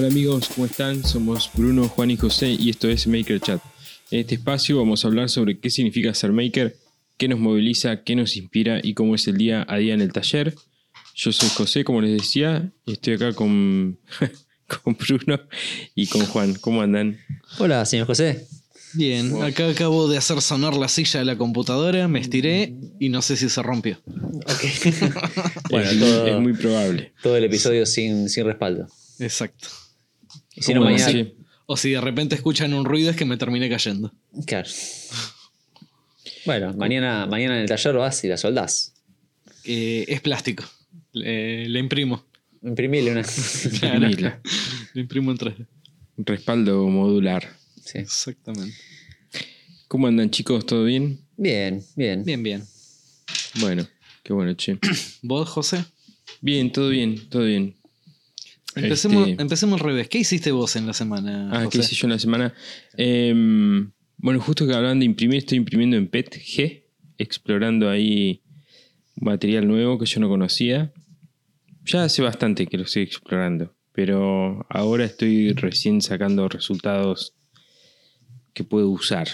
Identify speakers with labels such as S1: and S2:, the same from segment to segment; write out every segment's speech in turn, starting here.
S1: Hola amigos, ¿cómo están? Somos Bruno, Juan y José y esto es Maker Chat. En este espacio vamos a hablar sobre qué significa ser maker, qué nos moviliza, qué nos inspira y cómo es el día a día en el taller. Yo soy José, como les decía, y estoy acá con, con Bruno y con Juan. ¿Cómo andan?
S2: Hola, señor José.
S3: Bien, acá acabo de hacer sonar la silla de la computadora, me estiré y no sé si se rompió.
S2: Bueno,
S1: es,
S2: todo,
S1: es muy probable.
S2: todo el episodio sin, sin respaldo.
S3: Exacto.
S2: Y si no,
S1: ¿Cómo
S2: mañana.
S3: O si de repente escuchan un ruido es que me terminé cayendo.
S2: Claro. Bueno, mañana, mañana en el taller vas y la soldás.
S3: Eh, es plástico. Le, le imprimo.
S2: Imprimile una.
S1: Imprimila.
S3: Le imprimo en 3D.
S1: Un respaldo modular.
S2: Sí.
S3: Exactamente.
S1: ¿Cómo andan chicos? ¿Todo bien?
S2: Bien, bien.
S3: Bien, bien.
S1: Bueno, qué bueno, che.
S3: ¿Vos, José?
S1: Bien, todo bien, todo bien.
S3: Empecemos,
S1: Este-
S3: empecemos al revés. ¿Qué hiciste vos en la semana?
S1: Ah, ¿qué hice yo en la semana? Em, bueno, justo que hablaban de imprimir, estoy imprimiendo en PETG, explorando ahí material nuevo que yo no conocía. Ya hace bastante que lo estoy explorando, pero ahora estoy recién sacando resultados que puedo usar.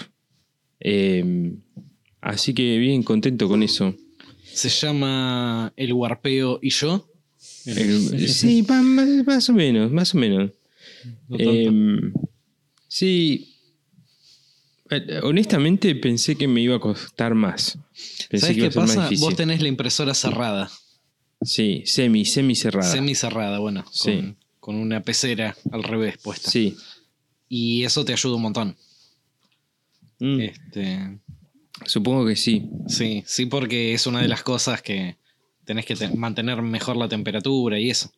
S1: Em, así que bien contento con eso.
S3: Se llama El Warpeo y yo.
S1: El- sí, más, más o menos, más o menos.
S3: No.
S1: Em, sí. Eh, Honestamente pensé que me iba a costar más. Pensé
S3: ¿Sabes
S1: que
S3: qué pasa? Vos tenés la impresora cerrada.
S1: Sí, semi, semi cerrada.
S3: Semi cerrada, bueno.
S1: Sí.
S3: Con, con una pecera al revés puesta.
S1: Sí.
S3: Y eso te ayuda un montón.
S1: Mm,
S3: Este,
S1: Supongo que sí.
S3: sí, sí, porque es una de las cosas que tenés que te- mantener mejor la temperatura y eso.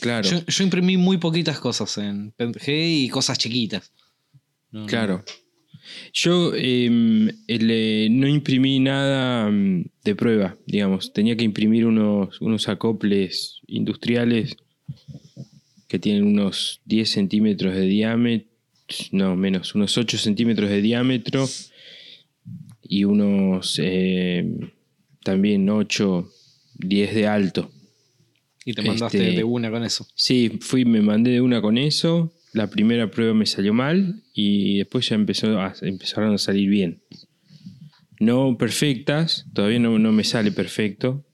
S1: Claro.
S3: Yo, yo imprimí muy poquitas cosas en PNG y cosas chiquitas. No, no.
S1: Claro. Yo em, no imprimí nada mm, de prueba, digamos. Tenía que imprimir unos, unos acoples industriales que tienen unos 10 centímetros de diámetro, no, menos, unos 8 centímetros de diámetro y unos em, también 8, 10 de alto.
S3: Y te mandaste
S1: Este-
S3: de una con eso.
S1: Sí, fui, me mandé de una con eso. La primera prueba me salió mal y después ya empezó a, empezaron a salir bien. No perfectas, todavía no, no me sale perfecto.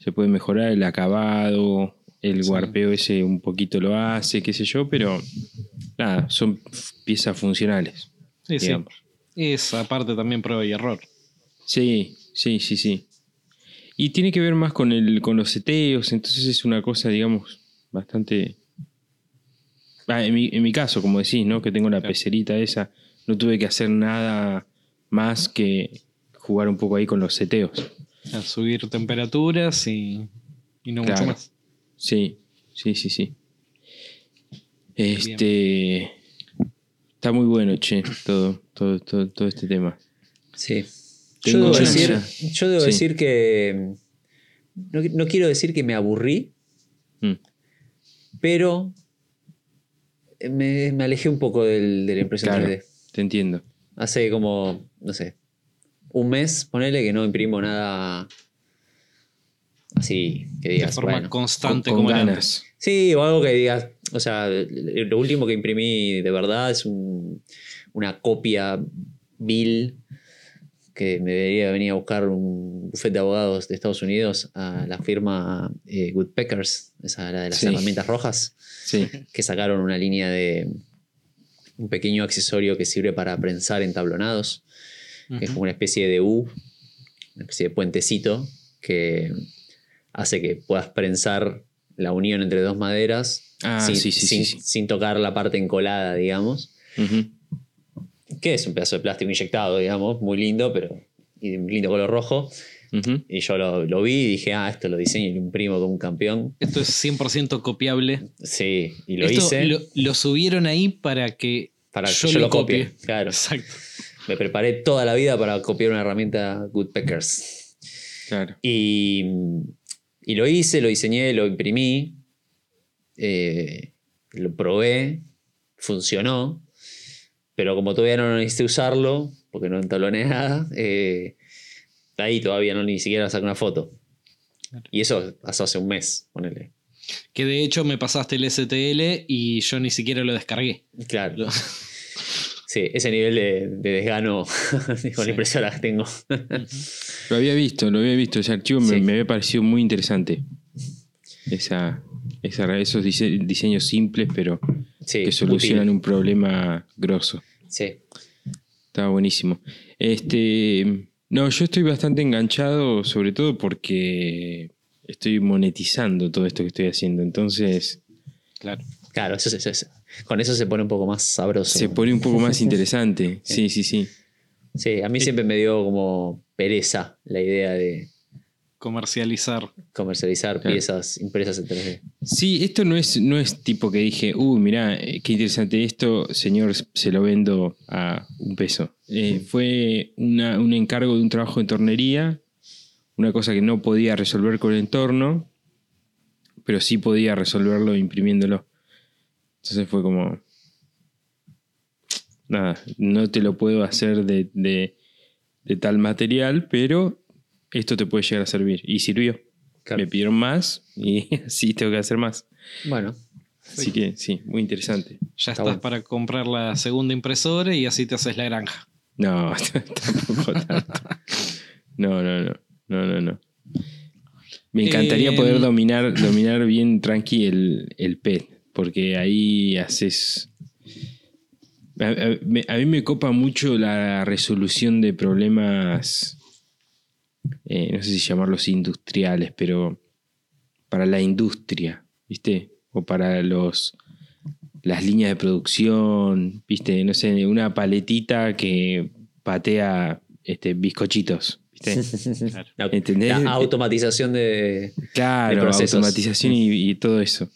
S1: Se puede mejorar el acabado, el
S3: Sí.
S1: guarpeo ese un poquito lo hace, qué sé yo, pero nada, son piezas funcionales.
S3: Sí, sí.
S1: digamos.
S3: Es aparte también prueba y error.
S1: Sí, sí, sí, sí. Y tiene que ver más con, el, con los seteos, entonces es una cosa, digamos, bastante... Ah, en, mi, en mi caso, como decís, ¿no? Que tengo la
S3: Claro.
S1: pecerita esa, no tuve que hacer nada más que jugar un poco ahí con los seteos.
S3: A subir temperaturas y, y no mucho más.
S1: Sí, sí, sí, sí. Este... Está muy bueno, che, todo, todo, todo, todo este tema.
S2: Sí. Yo debo, decir,
S1: ya.
S2: yo debo
S1: Sí.
S2: decir que. No, no quiero decir que me aburrí,
S1: Mm.
S2: pero me, me alejé un poco del, de la impresión
S1: Claro,
S2: 3D.
S1: te entiendo.
S2: Hace como, no sé, un mes, ponele que no imprimo nada así, que
S3: De
S2: digas,
S3: forma
S2: bueno.
S3: constante
S1: con, con
S3: como era antes.
S1: ganas.
S2: Sí, o algo que digas, o sea, lo último que imprimí de verdad es un- una copia vil que me debería venir a buscar un bufete de abogados de Estados Unidos a la firma eh, Woodpeckers, esa la de las
S1: Sí.
S2: herramientas rojas,
S1: Sí,
S2: que sacaron una línea de un pequeño accesorio que sirve para prensar entablonados, que es como una especie de U, una especie de puentecito que hace que puedas prensar la unión entre dos maderas
S1: Ah,
S2: sin,
S1: sí,
S2: tocar la parte encolada, digamos. Que es un pedazo de plástico inyectado, digamos, muy lindo, pero y de un lindo color rojo. Y yo lo, lo vi y dije, ah, esto lo diseño y lo imprimo como un campeón.
S3: Esto es 100% copiable.
S2: Sí, y lo
S3: Esto
S2: hice
S3: Lo, lo subieron ahí para que
S2: para
S3: yo,
S2: yo,
S3: lo
S2: copie.
S3: copie.
S2: Claro.
S3: Exacto.
S2: Me preparé toda la vida para copiar una herramienta Woodpeckers.
S1: Claro.
S2: Y, y lo hice, lo diseñé, lo imprimí, eh, lo probé, funcionó, pero como todavía no necesité usarlo, porque no entabloné nada, eh, ahí todavía no ni siquiera saqué una foto. Y eso pasó hace un mes, ponele.
S3: Que de hecho me pasaste el STL y yo ni siquiera lo descargué.
S2: Claro. Sí, ese nivel de, de desgano con la impresora que tengo.
S1: Lo había visto, lo había visto. Ese archivo me,
S2: Sí.
S1: me había parecido muy interesante. Esa, esa- esos dise- diseños simples, pero
S2: Sí,
S1: que solucionan
S2: útil.
S1: un problema grosso.
S2: Sí.
S1: Estaba buenísimo. Este, no, yo estoy bastante enganchado, sobre todo porque estoy monetizando todo esto que estoy haciendo. Entonces
S3: Claro.
S2: Claro, eso, eso- eso- con eso se pone un poco más sabroso.
S1: se pone un poco más interesante. Sí, sí, sí.
S2: Sí, a mí siempre me dio como pereza la idea de
S3: Comercializar.
S2: comercializar
S1: Claro.
S2: piezas impresas en 3D.
S1: Sí, esto no es, no es tipo que dije, uy, mirá, eh, qué interesante esto, señor, se lo vendo a un peso. Eh, fue una- un encargo de un trabajo de tornería, una cosa que no podía resolver con el entorno, pero sí podía resolverlo imprimiéndolo. Entonces fue como, nada, no te lo puedo hacer de, de- de tal material, pero esto te puede llegar a servir. Y sirvió.
S2: Claro.
S1: Me pidieron más y así tengo que hacer más.
S2: Bueno,
S1: Así que sí, muy interesante.
S3: Ya
S2: Está
S3: estás
S2: bueno.
S3: para comprar la segunda impresora y así te haces la granja.
S1: No, tampoco tanto. No, no, no. No, no, no. Me encantaría
S3: Eh,
S1: poder dominar, dominar bien tranqui el, el PET, porque ahí haces. A, a- me- a mí me copa mucho la resolución de problemas, eh, no sé si llamarlos industriales, pero para la industria, ¿viste? O para los las líneas de producción, ¿viste? No sé, una paletita que patea este, bizcochitos, ¿viste?
S2: la,
S1: ¿Entendés?
S2: la automatización de.
S1: Claro,
S2: de procesos.
S1: automatización y, y todo eso.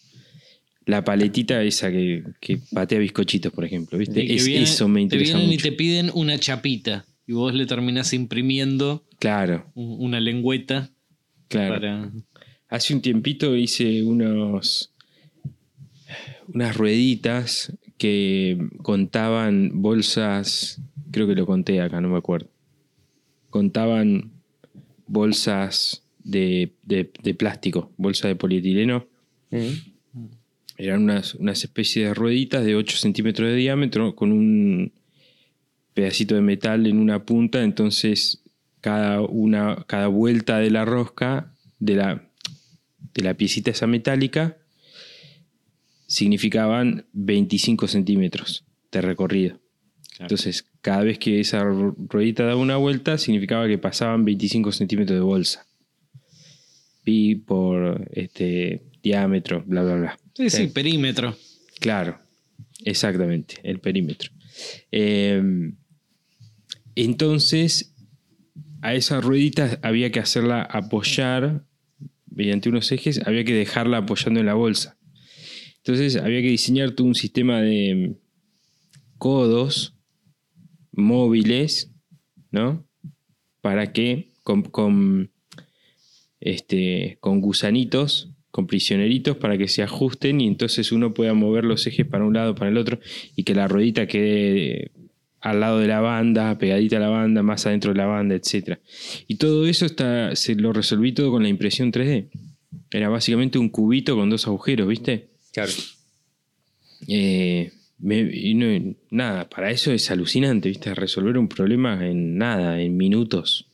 S1: La paletita esa que, que patea bizcochitos, por ejemplo, ¿viste? Es-
S3: viene-
S1: eso me
S3: Te
S1: interesa
S3: y
S1: mucho.
S3: te piden una chapita y vos le terminás imprimiendo
S1: Claro,
S3: un- una lengüeta
S1: claro.
S3: para...
S1: Hace un tiempito hice unos unas rueditas que contaban bolsas, creo que lo conté acá, no me acuerdo. Contaban bolsas de, de- de plástico, bolsas de polietileno. Eran unas, unas especies de rueditas de 8 centímetros de diámetro con un pedacito de metal en una punta. Entonces, cada, una, cada vuelta de la rosca, de la, de la piecita esa metálica, significaban 25 centímetros de recorrido. Entonces, cada vez que esa ru- ruedita daba una vuelta, significaba que pasaban 25 centímetros de bolsa. Pi por este diámetro, bla, bla, bla.
S3: Sí, sí,
S1: Sí.
S3: perímetro.
S1: Claro, exactamente, el perímetro. Eh, entonces, a esa ruedita había que hacerla apoyar mediante unos ejes, había que dejarla apoyando en la bolsa. Entonces, había que diseñar todo un sistema de codos móviles, ¿no? Para que con, con, este, con gusanitos, con prisioneritos, para que se ajusten y entonces uno pueda mover los ejes para un lado, para el otro, y que la ruedita quede al lado de la banda, pegadita a la banda, más adentro de la banda, etc. Y todo eso está, se lo resolví todo con la impresión 3D. Era básicamente un cubito con dos agujeros, ¿viste?
S2: Claro.
S1: Eh, me- y no- nada, para eso es alucinante, ¿viste? Resolver un problema en nada, en minutos.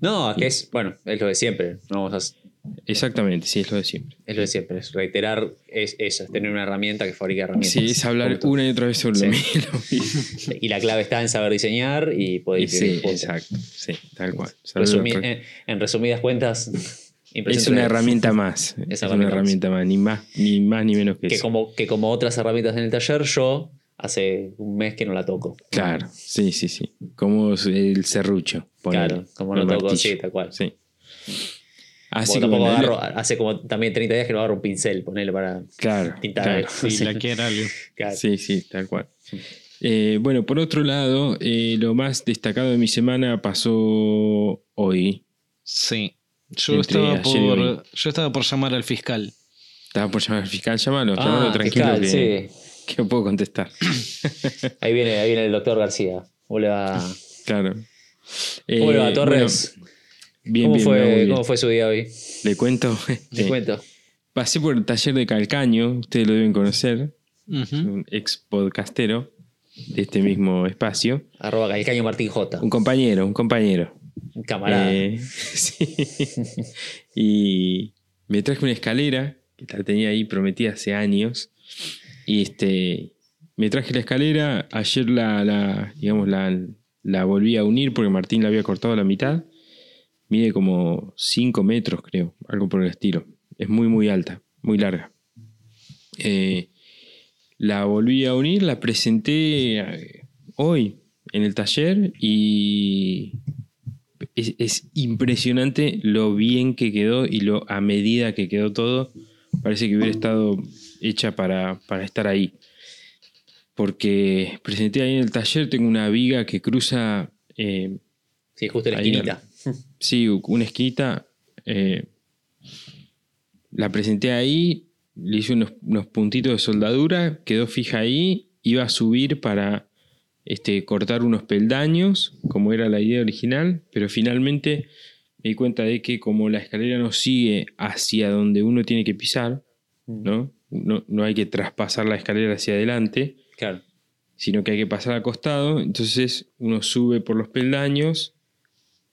S2: No, que es, bueno, es lo de siempre. No vamos a-
S1: Exactamente, sí, es lo de siempre.
S2: es lo de siempre. Es reiterar es eso, es tener una herramienta que fabrica herramientas.
S1: Sí, es hablar
S2: Punto.
S1: una y otra vez sobre lo mismo.
S2: Y la clave está en saber diseñar y poder
S1: Y sí, exacto, sí, tal cual.
S2: Resumi- en, en resumidas cuentas,
S1: es una
S2: 3D.
S1: herramienta más, es,
S2: herramienta
S1: una herramienta más, ni más ni más ni menos que,
S2: que
S1: eso.
S2: como, que como otras herramientas en el taller, yo hace un mes que no la toco.
S1: Claro, sí, sí, sí. Como el serrucho.
S2: Claro, como no toco,
S1: martillo.
S2: sí, tal cual.
S1: Sí. Así
S2: tampoco agarro, hace como también 30 días que no agarro un pincel, ponele para
S1: Claro,
S2: pintar
S1: claro.
S2: algo.
S3: Si la quiere alguien.
S2: Claro.
S1: Sí, sí, tal cual. Eh, bueno, por otro lado, eh, lo más destacado de mi semana pasó hoy.
S3: Sí. Yo estaba, por, yo estaba por llamar al fiscal.
S1: Estaba por llamar al fiscal, llámalo,
S2: Ah,
S1: llámalo tranquilo
S2: fiscal,
S1: que,
S2: sí.
S1: que puedo contestar.
S2: Ahí viene, ahí viene el doctor García. Hola.
S1: Claro.
S2: Hola,
S1: Eh,
S2: Torres.
S1: bueno, bien,
S2: ¿Cómo,
S1: bien,
S2: fue,
S1: no, muy bien.
S2: ¿Cómo fue su día hoy?
S1: Le cuento. Este,
S2: cuento.
S1: pasé por el taller de Calcaño, ustedes lo deben conocer,
S3: Ujú.
S1: un ex podcastero de este mismo espacio.
S2: Arroba Calcaño Martín J.
S1: Un compañero, un compañero.
S2: Un camarada.
S1: Eh, sí. y me traje una escalera, que la tenía ahí prometida hace años. Y este, me traje la escalera, ayer la, la, digamos, la, la volví a unir porque Martín la había cortado a la mitad. Mide como 5 metros, creo, algo por el estilo. Es muy, muy alta, muy larga. Eh, la volví a unir, la presenté eh, hoy en el taller y es, es impresionante lo bien que quedó y lo a medida que quedó todo. Parece que hubiera estado hecha para, para estar ahí. Porque presenté ahí en el taller, tengo una viga que cruza, eh,
S2: sí, justo en la esquinita.
S1: Sí, una esquinita. eh, la presenté ahí, le hice unos, unos puntitos de soldadura, quedó fija ahí, iba a subir para este, cortar unos peldaños, como era la idea original, pero finalmente me di cuenta de que como la escalera no sigue hacia donde uno tiene que pisar, ¿no? No, no hay que traspasar la escalera hacia adelante,
S2: Claro.
S1: sino que hay que pasar al costado, entonces uno sube por los peldaños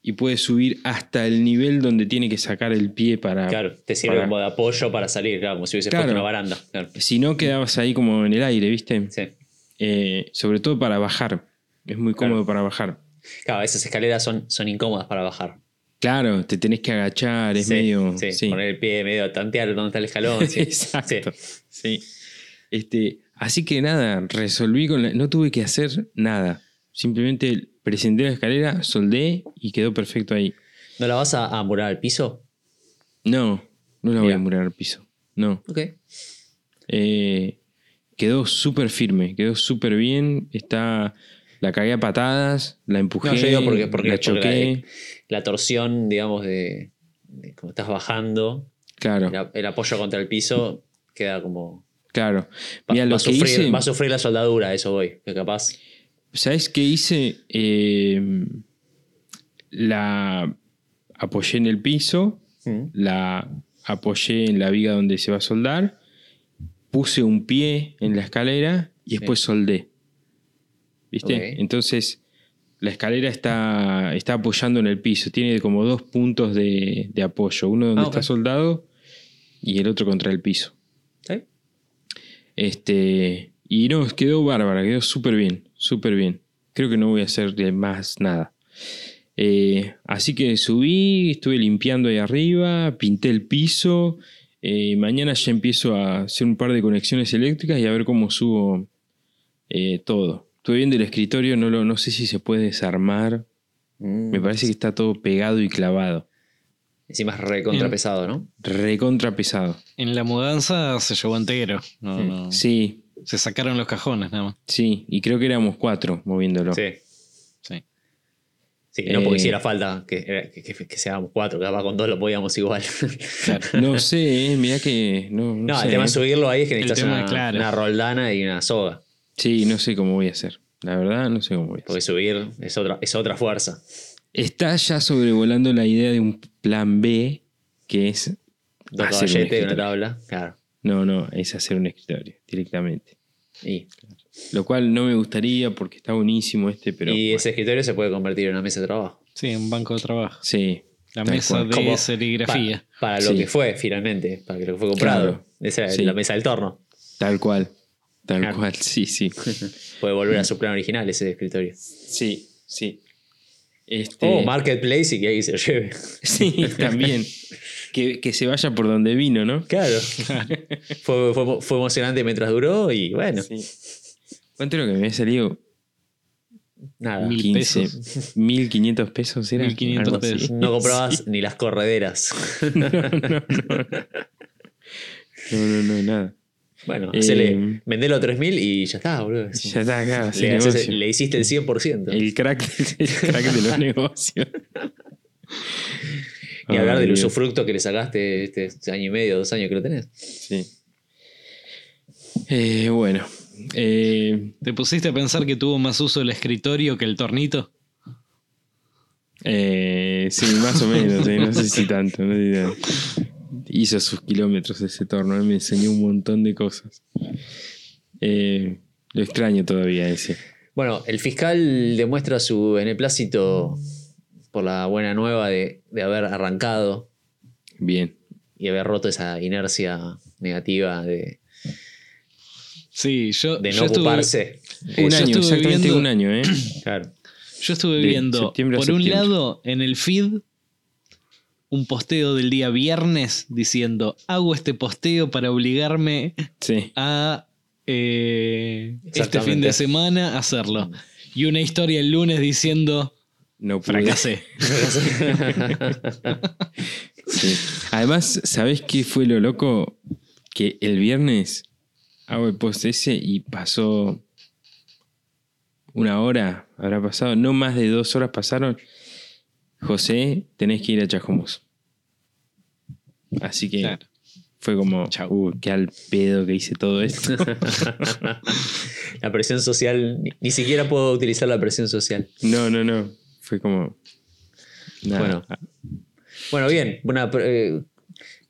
S1: y puede subir hasta el nivel donde tiene que sacar el pie para...
S2: Claro, te sirve
S1: para-
S2: como de apoyo para salir, claro, como si hubiese
S1: Claro.
S2: puesto una baranda. Claro.
S1: Si no, quedabas ahí como en el aire, ¿viste?
S2: Sí.
S1: Eh, sobre todo para bajar. Es muy cómodo
S2: Claro.
S1: para bajar.
S2: Claro, esas escaleras son, son incómodas para bajar.
S1: Claro, te tenés que agachar, es
S2: Sí,
S1: medio...
S2: sí,
S1: sí.
S2: Poner el pie medio tantear dónde está el escalón. sí.
S1: Exacto.
S2: Sí.
S1: Sí. Este, así que nada, resolví con la- no tuve que hacer nada. Simplemente presenté la escalera, soldé y quedó perfecto ahí.
S2: ¿No la vas a, a murar al piso?
S1: No, no la voy a murar al piso. No.
S2: Ok.
S1: Eh, quedó súper firme, quedó súper bien. Está. La cagué a patadas, la empujé,
S2: No, yo digo porque, porque,
S1: la
S2: porque
S1: choqué.
S2: la, la torsión, digamos, de, de como estás bajando,
S1: claro,
S2: el, el apoyo contra el piso queda como.
S1: claro.
S2: Va,
S1: Mira,
S2: va
S1: lo que
S2: sufrir,
S1: hice.
S2: va a sufrir la soldadura, eso voy. Que capaz.
S1: ¿Sabes qué hice? Eh, la apoyé en el piso, la apoyé en la viga donde se va a soldar, puse un pie en la escalera y después soldé. ¿Viste? Entonces, la escalera está, está apoyando en el piso, tiene como dos puntos de, de apoyo, uno donde
S2: Ah,
S1: está soldado y el otro contra el piso.
S2: ¿Sí?
S1: Este, y no, quedó bárbara, quedó súper bien, súper bien. Creo que no voy a hacer de más nada. Eh, así que subí, estuve limpiando ahí arriba, pinté el piso. eh, mañana ya empiezo a hacer un par de conexiones eléctricas y a ver cómo subo eh, todo. Estuve viendo el escritorio, no, lo, no sé si se puede desarmar.
S2: Mm.
S1: Me parece que está todo pegado y clavado.
S2: Encima es recontra pesado, ¿no?
S1: Recontra pesado.
S3: En la mudanza se llevó entero. No, no.
S1: Sí,
S3: Se sacaron los cajones nada más.
S1: sí. Y creo que éramos cuatro moviéndolo.
S2: Sí.
S3: Sí.
S2: Sí, no
S1: Eh,
S2: porque hiciera falta que, que, que- que seamos cuatro, capaz con dos lo podíamos igual.
S1: No sé, eh, mirá que. No, no
S2: No,
S1: sé,
S2: el tema
S1: eh.
S2: de subirlo ahí es que
S3: El
S2: necesitas
S3: tema,
S2: una,
S3: claro.
S2: una roldana y una soga.
S1: Sí, no sé cómo voy a hacer. La verdad, no sé cómo voy a hacer.
S2: Porque subir es otra, es otra fuerza.
S1: Está ya sobrevolando la idea de un plan B, que es.
S2: Dos
S1: hacer un
S2: caballetes y una tabla. Claro.
S1: No, no, es hacer un escritorio directamente. Lo cual no me gustaría porque está buenísimo este, pero.
S2: y
S1: bueno,
S2: ese escritorio se puede convertir en una mesa de trabajo.
S3: Sí, un banco de trabajo.
S1: Sí.
S3: La mesa
S1: cual.
S3: de
S2: Como
S3: serigrafía.
S2: Pa- para lo
S1: Sí.
S2: que fue finalmente, para lo que fue comprado.
S1: Claro.
S2: Esa es
S1: Sí.
S2: la mesa del torno.
S1: Tal cual. Tal
S2: Claro.
S1: cual, sí, sí.
S2: Puede volver a su plan original ese escritorio.
S1: Sí, sí. Este,
S2: O Marketplace y que ahí se lleve.
S1: Sí, también. que, que se vaya por donde vino, ¿no?
S2: Claro. fue, fue, fue emocionante mientras duró y bueno,
S1: Sí. ¿Cuánto era lo que me había salido?
S2: nada.
S3: Mil
S1: 15,
S3: pesos.
S1: 1500 pesos era.
S3: 1500
S1: Algo así.
S3: pesos.
S2: No comprabas ni las correderas.
S1: No, no, no. No, no, no, nada.
S2: Bueno,
S1: Eh,
S2: hacele, vendelo a 3000 y ya está, boludo.
S1: Ya está acá,
S2: le, haces- le hiciste el 100%.
S1: El crack, el crack de los negocios.
S2: Ni hablar
S1: Ay,
S2: del
S1: Dios.
S2: usufructo que le sacaste este año y medio, dos años que lo tenés.
S1: Sí. Eh, bueno. Eh,
S3: ¿Te pusiste a pensar que tuvo más uso el escritorio que el tornito?
S1: eh, sí, más o menos. eh, no sé si tanto. no sé si tanto. Hizo sus kilómetros ese torno, él me enseñó un montón de cosas. Eh, lo extraño todavía ese.
S2: Bueno, el fiscal demuestra su beneplácito por la buena nueva de, de haber arrancado
S1: Bien.
S2: y haber roto esa inercia negativa de,
S3: Sí, yo,
S2: de
S3: yo
S2: no
S3: estuve-
S2: ocuparse.
S1: Un
S3: yo
S1: año, exactamente
S3: viendo-
S1: un año, ¿eh?
S2: Claro.
S3: Yo estuve
S1: De
S3: viendo, por un lado, en el feed, un posteo del día viernes diciendo, hago este posteo para obligarme
S1: Sí.
S3: a eh, este fin de semana a hacerlo. Y una historia el lunes diciendo,
S1: No pude.
S3: fracasé.
S1: Sí. Además, ¿sabés qué fue lo loco? Que el viernes hago el post ese y pasó una hora, habrá pasado, no más de dos horas pasaron. José, tenés que ir a Chajomos. Así que
S3: Claro.
S1: fue como,
S3: Chau.
S1: "Uh, qué al pedo que hice todo esto.
S2: la presión social, ni, ni siquiera puedo utilizar la presión social.
S1: no, no, no. Fue como. nada.
S2: Bueno. Bueno, bien. Una, eh,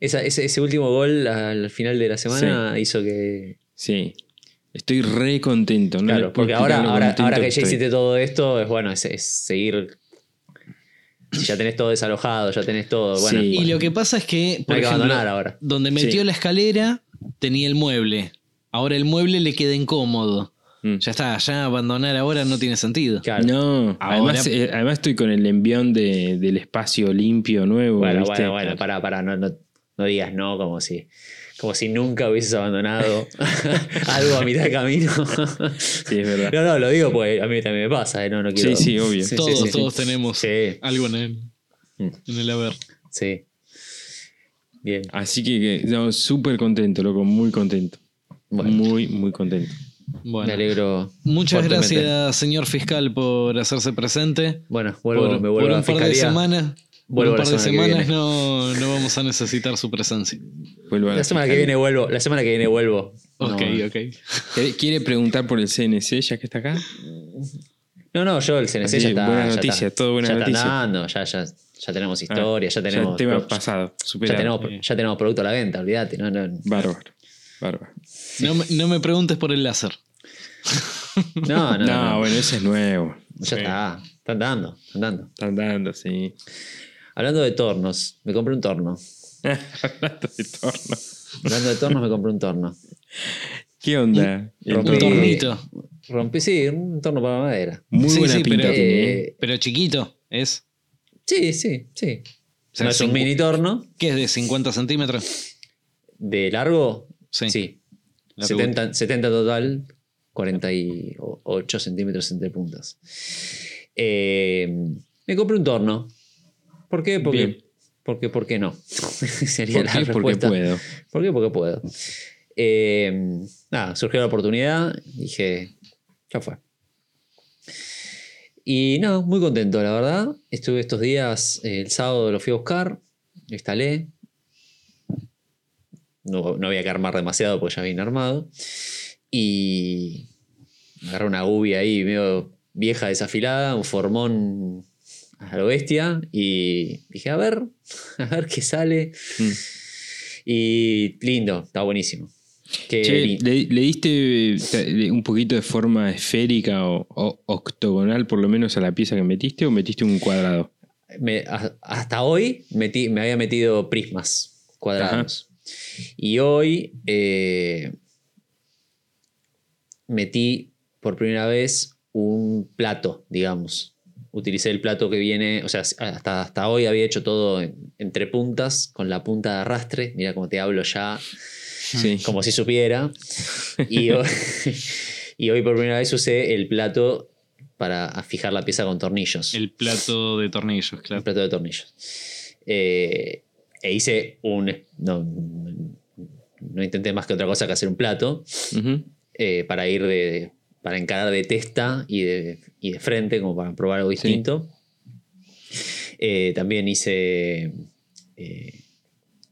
S2: esa- ese, ese último gol al final de la semana hizo que.
S1: Sí. Estoy re contento. no
S2: Claro, porque ahora, ahora, ahora que ya hiciste todo esto, es bueno, es, es seguir. Si ya tenés todo desalojado, ya tenés todo. Bueno,
S1: Sí.
S3: Y lo que pasa es que, por
S2: hay que
S3: ejemplo,
S2: abandonar ahora.
S3: donde metió
S1: Sí.
S3: la escalera tenía el mueble. Ahora el mueble le queda incómodo.
S1: Mm.
S3: Ya está, ya abandonar ahora no tiene sentido.
S2: Claro.
S1: No,
S3: Ahora-
S1: además, eh, además estoy con el envión de- del espacio limpio nuevo.
S2: Bueno,
S1: ¿viste?
S2: bueno, bueno, para, para, no, no, no digas no como si, como si nunca hubieses abandonado algo a mitad de camino.
S1: Sí, es verdad.
S2: No, no, lo digo porque a mí también me pasa, ¿eh? no, no quiero.
S1: Sí, sí, obvio.
S2: Sí,
S3: todos,
S2: sí, sí.
S3: todos tenemos
S2: Sí.
S3: algo en el,
S2: Mm.
S3: en el haber.
S2: Sí. Bien.
S1: Así que, que, no, súper contento, loco, muy contento.
S2: Bueno,
S1: Muy, muy contento.
S2: me
S3: Bueno,
S2: alegro.
S3: muchas gracias, señor fiscal, por hacerse presente.
S2: Bueno, vuelvo,
S3: por,
S2: me
S3: por
S2: vuelvo
S3: un
S2: a
S3: par de
S2: fiscalía.
S3: semanas.
S2: Vuelvo
S3: un
S2: la
S3: par de semanas no, no vamos a necesitar su presencia.
S1: Vuelvo
S2: La semana que viene vuelvo. La semana que viene vuelvo.
S3: Ok,
S2: no,
S3: ok.
S1: ¿Quiere- ¿Quiere preguntar por el CNC ya que está acá?
S2: No, no, yo el CNC
S1: Así,
S2: ya está.
S1: buena
S2: ya
S1: noticia,
S2: está.
S1: todo buena
S2: ya
S1: noticia.
S2: Está andando, ya, ya, ya tenemos historia, ya
S1: Ah,
S2: tenemos.
S1: tema
S2: pro-
S1: pasado,
S2: ya tenemos, ya tenemos producto a la venta, olvídate. No, no,
S1: Bárbaro. Bárbaro.
S3: No, me- no me preguntes por el láser.
S2: no, no,
S1: No,
S2: no.
S1: bueno, ese es nuevo.
S2: Ya está. Está andando, está andando.
S1: Están dando, sí.
S2: Hablando de tornos, me compré un torno.
S1: Hablando de torno.
S2: Hablando de tornos, me compré un torno.
S1: ¿Qué onda?
S2: Rompí-
S3: Un tornito.
S2: Rompí, sí, un torno para madera.
S1: Muy
S3: Sí,
S1: buena
S3: sí,
S1: pinta
S3: pero-
S1: ¿eh?
S2: Eh,
S3: Pero chiquito, ¿es?
S2: sí, sí, sí.
S3: sea,
S2: no es un mini torno.
S3: ¿Qué es de 50 centímetros?
S2: De largo,
S3: Sí.
S2: sí.
S3: La
S2: 70, 70 total, 48 centímetros entre puntas. Eh, me compré un torno. ¿Por qué? Porque,
S1: Bien.
S2: porque, ¿por qué no? Sería
S1: ¿Por
S2: la
S1: qué? Porque
S2: respuesta.
S1: puedo.
S2: ¿Por qué? Porque puedo. Eh, nada, surgió la oportunidad. Dije, ya fue. Y no, muy contento, la verdad. Estuve estos días, eh, el sábado lo fui a buscar, lo instalé. No, no había que armar demasiado porque ya vine armado. Y agarré una gubia ahí medio vieja desafilada, un formón a lo bestia. Y dije, a ver, a ver qué sale.
S1: Mm.
S2: Y lindo, está buenísimo. Qué
S1: Che. ¿le, le diste eh, un poquito de forma esférica o, o octogonal por lo menos a la pieza que metiste o metiste un cuadrado?
S2: Me- a- hasta hoy metí- me había metido prismas cuadrados. Y hoy eh, metí por primera vez un plato, digamos. Utilicé el plato que viene, o sea, hasta, hasta hoy había hecho todo en- entre puntas, con la punta de arrastre. Mira cómo te hablo ya,
S1: Sí.
S2: como si supiera. Y hoy, y hoy por primera vez usé el plato para fijar la pieza con tornillos.
S3: El plato de tornillos, claro.
S2: plato de tornillos. Eh, e hice un. No, no intenté más que otra cosa que hacer un plato eh, para ir de. Para encarar de testa y de, y de frente, como para probar algo distinto. Eh, también hice. eh,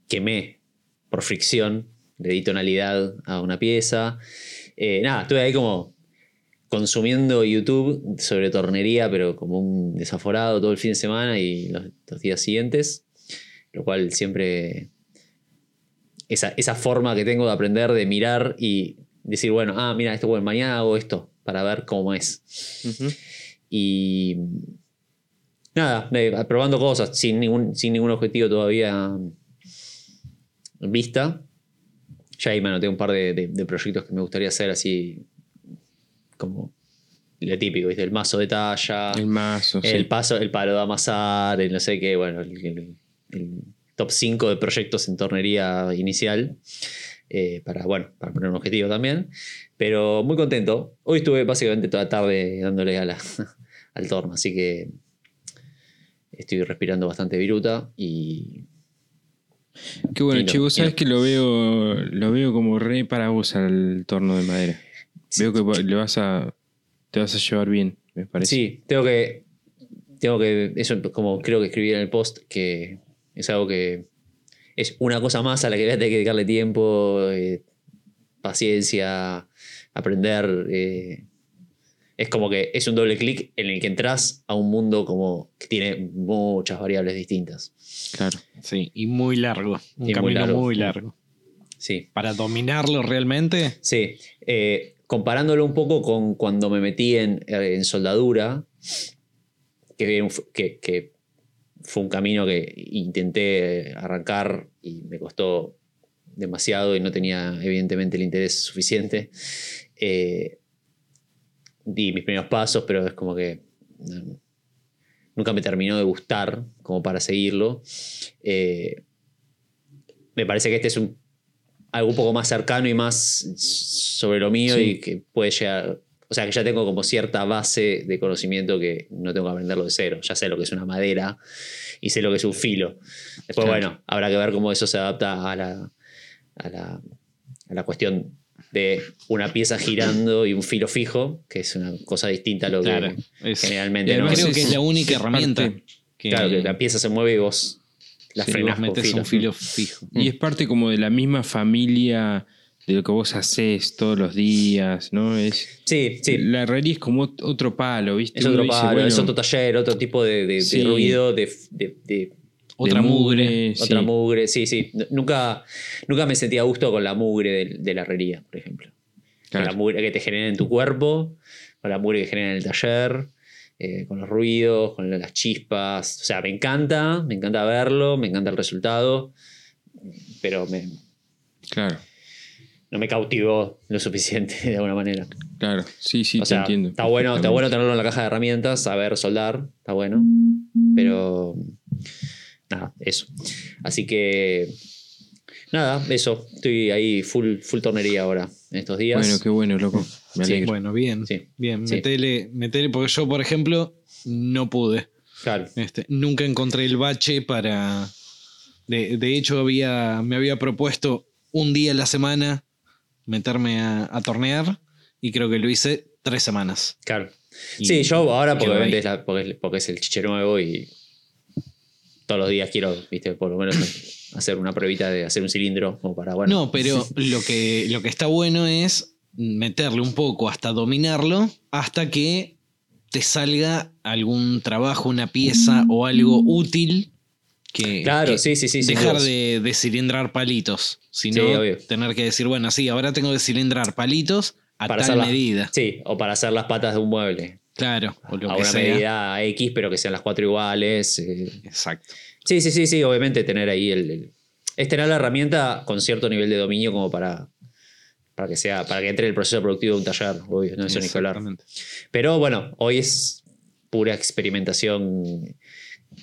S2: quemé por fricción, le di tonalidad a una pieza. Eh, nada, estuve ahí como consumiendo YouTube sobre tornería, pero como un desaforado todo el fin de semana y los, los días siguientes, lo cual siempre esa, esa forma que tengo de aprender, de mirar y decir, bueno, ah, mira, esto, bueno, mañana hago esto para ver cómo es.
S1: Ujú.
S2: Y nada, eh, probando cosas sin ningún, sin ningún objetivo todavía en vista. Ya ahí me anoté un par de, de- de proyectos que me gustaría hacer así como lo típico, ¿viste? El mazo de talla,
S1: El mazo. sí.
S2: el paso, el palo de amasar, el no sé qué, bueno, el, el- el top 5 de proyectos en tornería inicial. Eh, para, bueno, para poner un objetivo también. Pero muy contento. Hoy estuve básicamente toda tarde dándole a la- al torno, así que estoy respirando bastante viruta y
S1: Qué bueno,
S2: no.
S1: sabés que lo veo, lo veo como re para vos al torno de madera.
S2: Sí.
S1: Veo que le vas a, te vas a llevar bien, me parece.
S2: Sí, tengo que. Tengo que. Eso, como creo que escribí en el post, que es algo que. Es una cosa más a la que voy a tener que dedicarle tiempo, eh, paciencia, aprender. eh, es como que es un doble clic en el que entras a un mundo como que tiene muchas variables distintas.
S1: Claro.
S3: Sí, y muy largo. Un
S2: Y muy
S3: camino
S2: largo.
S3: muy largo.
S2: Sí.
S3: Para dominarlo realmente,
S2: Sí, eh, comparándolo un poco con cuando me metí en, en soldadura, que, que- que fue un camino que intenté arrancar y me costó demasiado y no tenía evidentemente el interés suficiente. Eh, di mis primeros pasos, pero es como que no, nunca me terminó de gustar como para seguirlo. Eh, me parece que este es un algo un poco más cercano y más sobre lo mío
S1: Sí.
S2: y que puede llegar. O sea, que ya tengo como cierta base de conocimiento que no tengo que aprenderlo de cero. Ya sé lo que es una madera y sé lo que es un filo. Después,
S1: Claro.
S2: bueno, habrá que ver cómo eso se adapta a la, a la, a la cuestión de una pieza girando y un filo fijo, que es una cosa distinta a lo
S3: claro.
S2: que
S3: es-
S2: generalmente no
S1: además
S3: creo
S2: es.
S3: que es la única herramienta. que,
S2: Claro, que la pieza se mueve y vos la frenás
S3: vos
S2: con
S3: metes
S2: filo.
S3: un filo fijo.
S1: Y es parte como de la misma familia de lo que vos haces todos los días, ¿no? Es,
S2: Sí, sí.
S1: La herrería es como ot- otro palo, ¿viste?
S2: Es
S1: Uno
S2: otro
S1: dice,
S2: palo,
S1: bueno,
S2: es otro taller, otro tipo de, de- de
S1: Sí.
S2: ruido, de, de- de-
S3: Otra
S1: de
S3: mugre.
S1: sí.
S2: otra mugre. Sí, sí. Nunca, nunca me sentí a gusto con la mugre de, de la herrería, por ejemplo. Con
S1: Claro.
S2: la mugre que te genera en tu cuerpo, con la mugre que genera en el taller, eh, con los ruidos, con las chispas. O sea, me encanta, me encanta verlo, me encanta el resultado, pero me-
S1: Claro,
S2: no me cautivó lo suficiente de alguna manera.
S1: claro. Sí, sí,
S2: o
S1: te
S2: sea,
S1: entiendo.
S2: está bueno, está bueno tenerlo en la caja de herramientas, saber soldar, está bueno. Pero nada, eso. Así que nada, eso. Estoy ahí full, full tornería ahora en estos días.
S1: Bueno, qué bueno, loco. Me
S2: Sí.
S3: Bueno, bien.
S2: Sí.
S3: Bien,
S2: Sí.
S3: metele, metele, porque yo, por ejemplo, no pude.
S2: Claro.
S3: Este, nunca encontré el bache para. De, de hecho, había, me había propuesto un día a la semana meterme a, a tornear y creo que lo hice tres semanas.
S2: Claro.
S3: Y
S2: Sí, yo ahora porque,
S3: quedó
S2: obviamente
S3: ahí.
S2: es la- porque, es, porque es el chiche nuevo y todos los días quiero, viste, por lo menos hacer una pruebita de hacer un cilindro como para, bueno.
S3: No, pero lo que, lo que está bueno es meterle un poco hasta dominarlo, hasta que te salga algún trabajo, una pieza o algo útil que,
S2: Claro,
S3: que
S2: sí, sí, sí.
S3: dejar de, de cilindrar palitos, sino
S2: Sí,
S3: tener que decir, bueno, sí, ahora tengo que cilindrar palitos a
S2: Para
S3: tal
S2: hacer las-
S3: medida.
S2: Sí, o para hacer las patas de un mueble.
S3: Claro, o lo
S2: a
S3: que
S2: una
S3: sea.
S2: medida X, pero que sean las cuatro iguales. eh.
S3: Exacto.
S2: Sí, sí, sí, sí, obviamente tener ahí el, el- Es tener la herramienta con cierto nivel de dominio como para, para que sea, para que entre el proceso productivo de un taller, obvio, no eso ni. Pero bueno, hoy es pura experimentación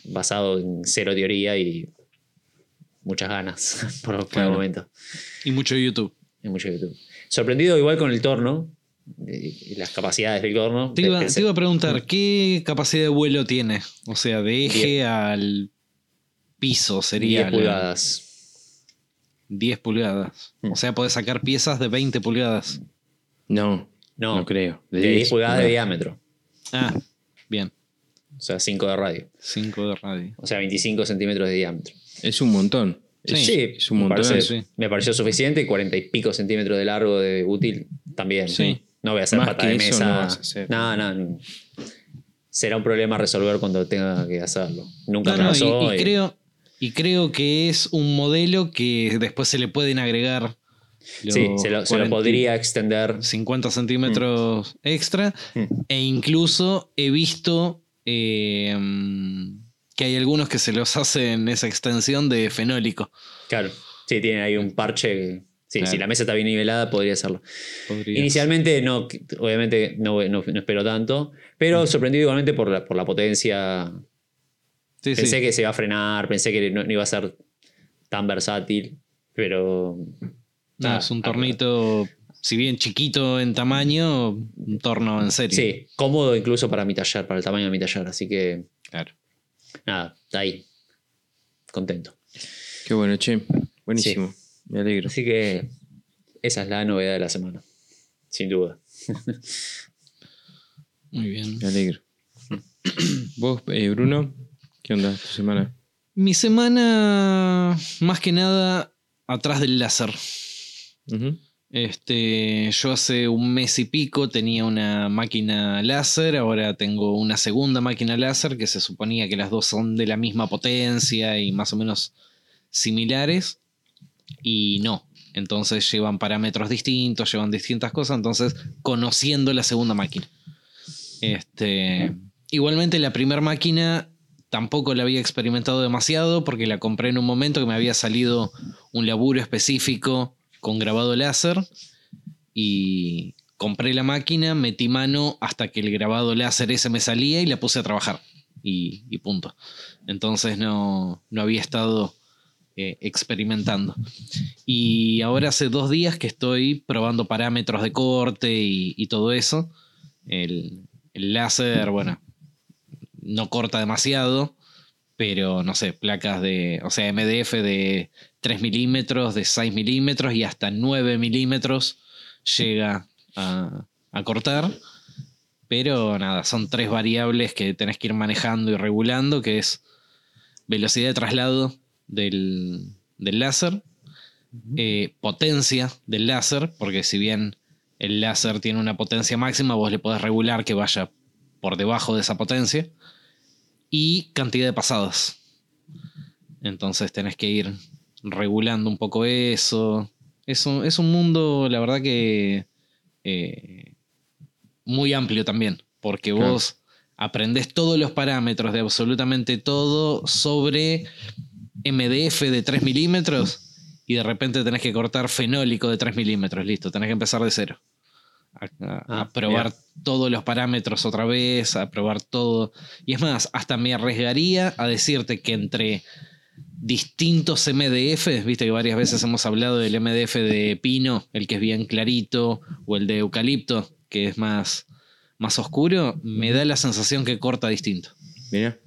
S2: basado en cero teoría y muchas ganas por, por el
S1: Claro.
S2: momento.
S3: Y mucho YouTube.
S2: En mucho YouTube. Sorprendido igual con el torno eh, y las capacidades del torno.
S3: Te iba,
S2: Pensé-
S3: te iba a preguntar, ¿qué capacidad de vuelo tiene? O sea, de eje al piso sería
S2: 10
S3: la-
S2: pulgadas.
S3: 10 pulgadas.
S2: Mm.
S3: O sea, puedes sacar piezas de 20 pulgadas.
S1: No,
S2: No,
S1: no, creo.
S2: de 10 pulgadas de diámetro.
S3: Ah, bien.
S2: O sea, 5 de radio.
S3: 5 de radio.
S2: O sea, 25 centímetros de diámetro.
S1: Es un montón.
S3: Sí.
S1: Es,
S2: Sí,
S1: es un
S2: me,
S1: montón.
S2: parece-
S3: sí.
S2: me pareció suficiente. y 40 y pico centímetros de largo de útil también.
S1: Sí.
S2: No voy a hacer
S1: Más
S2: pata
S1: que
S2: de mesa.
S1: no.
S2: No. Será un problema resolver cuando tenga que hacerlo. Nunca
S3: No,
S2: me
S3: no,
S2: pasó.
S3: y, y
S2: y-
S3: creo, Y creo que es un modelo que después se le pueden agregar.
S2: Sí, se lo, se lo
S3: 40
S2: podría extender.
S3: 50 centímetros extra.
S2: Mm.
S3: E incluso he visto eh, mm, que hay algunos que se los hacen esa extensión de fenólico.
S2: Claro. Sí, tiene ahí un parche. Sí,
S3: Claro.
S2: si la mesa está bien nivelada, podría hacerlo.
S3: Podría
S2: Inicialmente, no, obviamente no, no, no espero tanto, pero sorprendido igualmente por la, por la potencia.
S3: Sí,
S2: Pensé
S3: sí.
S2: que se iba a frenar, pensé que no, no iba a ser tan versátil, pero.
S3: No,
S2: nada,
S3: es un tornito, si bien chiquito en tamaño, un torno en serio.
S2: Sí, cómodo incluso para mi taller, para el tamaño de mi taller. Así que,
S3: Claro.
S2: nada, está ahí. Contento.
S1: Qué bueno, che. Buenísimo. Me alegro.
S2: Así que esa es la novedad de la semana. Sin duda.
S3: Muy bien.
S1: Me alegro. ¿Vos, eh, Bruno? ¿Qué onda tu semana?
S3: Mi semana, más que nada, atrás del láser. Este, yo hace un mes y pico tenía una máquina láser, ahora tengo una segunda máquina láser que se suponía que las dos son de la misma potencia y más o menos similares. Y no. Entonces llevan parámetros distintos, llevan distintas cosas. Entonces, conociendo la segunda máquina. Este, igualmente, la primera máquina tampoco la había experimentado demasiado porque la compré en un momento que me había salido un laburo específico con grabado láser. Y compré la máquina, metí mano hasta que el grabado láser ese me salía y la puse a trabajar. Y, punto. Entonces no, no había estado eh, experimentando. Y ahora hace dos días que estoy probando parámetros de corte y, y todo eso. El, el láser, bueno, no corta demasiado, pero no sé, placas de, o sea, MDF de 3 milímetros, de 6 milímetros y hasta 9 milímetros llega a, a cortar. Pero nada, son tres variables que tenés que ir manejando y regulando, que es velocidad de traslado del, del láser, eh, potencia del láser, porque si bien el láser tiene una potencia máxima, vos le podés regular que vaya por debajo de esa potencia, y cantidad de pasadas. Entonces tenés que ir regulando un poco eso. Es un, es un mundo, la verdad que eh, muy amplio también, porque
S1: Claro.
S3: vos aprendés todos los parámetros de absolutamente todo sobre MDF de 3 milímetros y de repente tenés que cortar fenólico de 3 milímetros, listo, tenés que empezar de cero. A, a-
S2: Ah,
S3: a probar todos los parámetros otra vez, a probar todo. Y es más, hasta me arriesgaría a decirte que entre distintos MDFs, viste que varias veces hemos hablado del MDF de pino, el que es bien clarito, o el de eucalipto, que es más, más oscuro, me da la sensación que corta distinto.
S1: Mirá.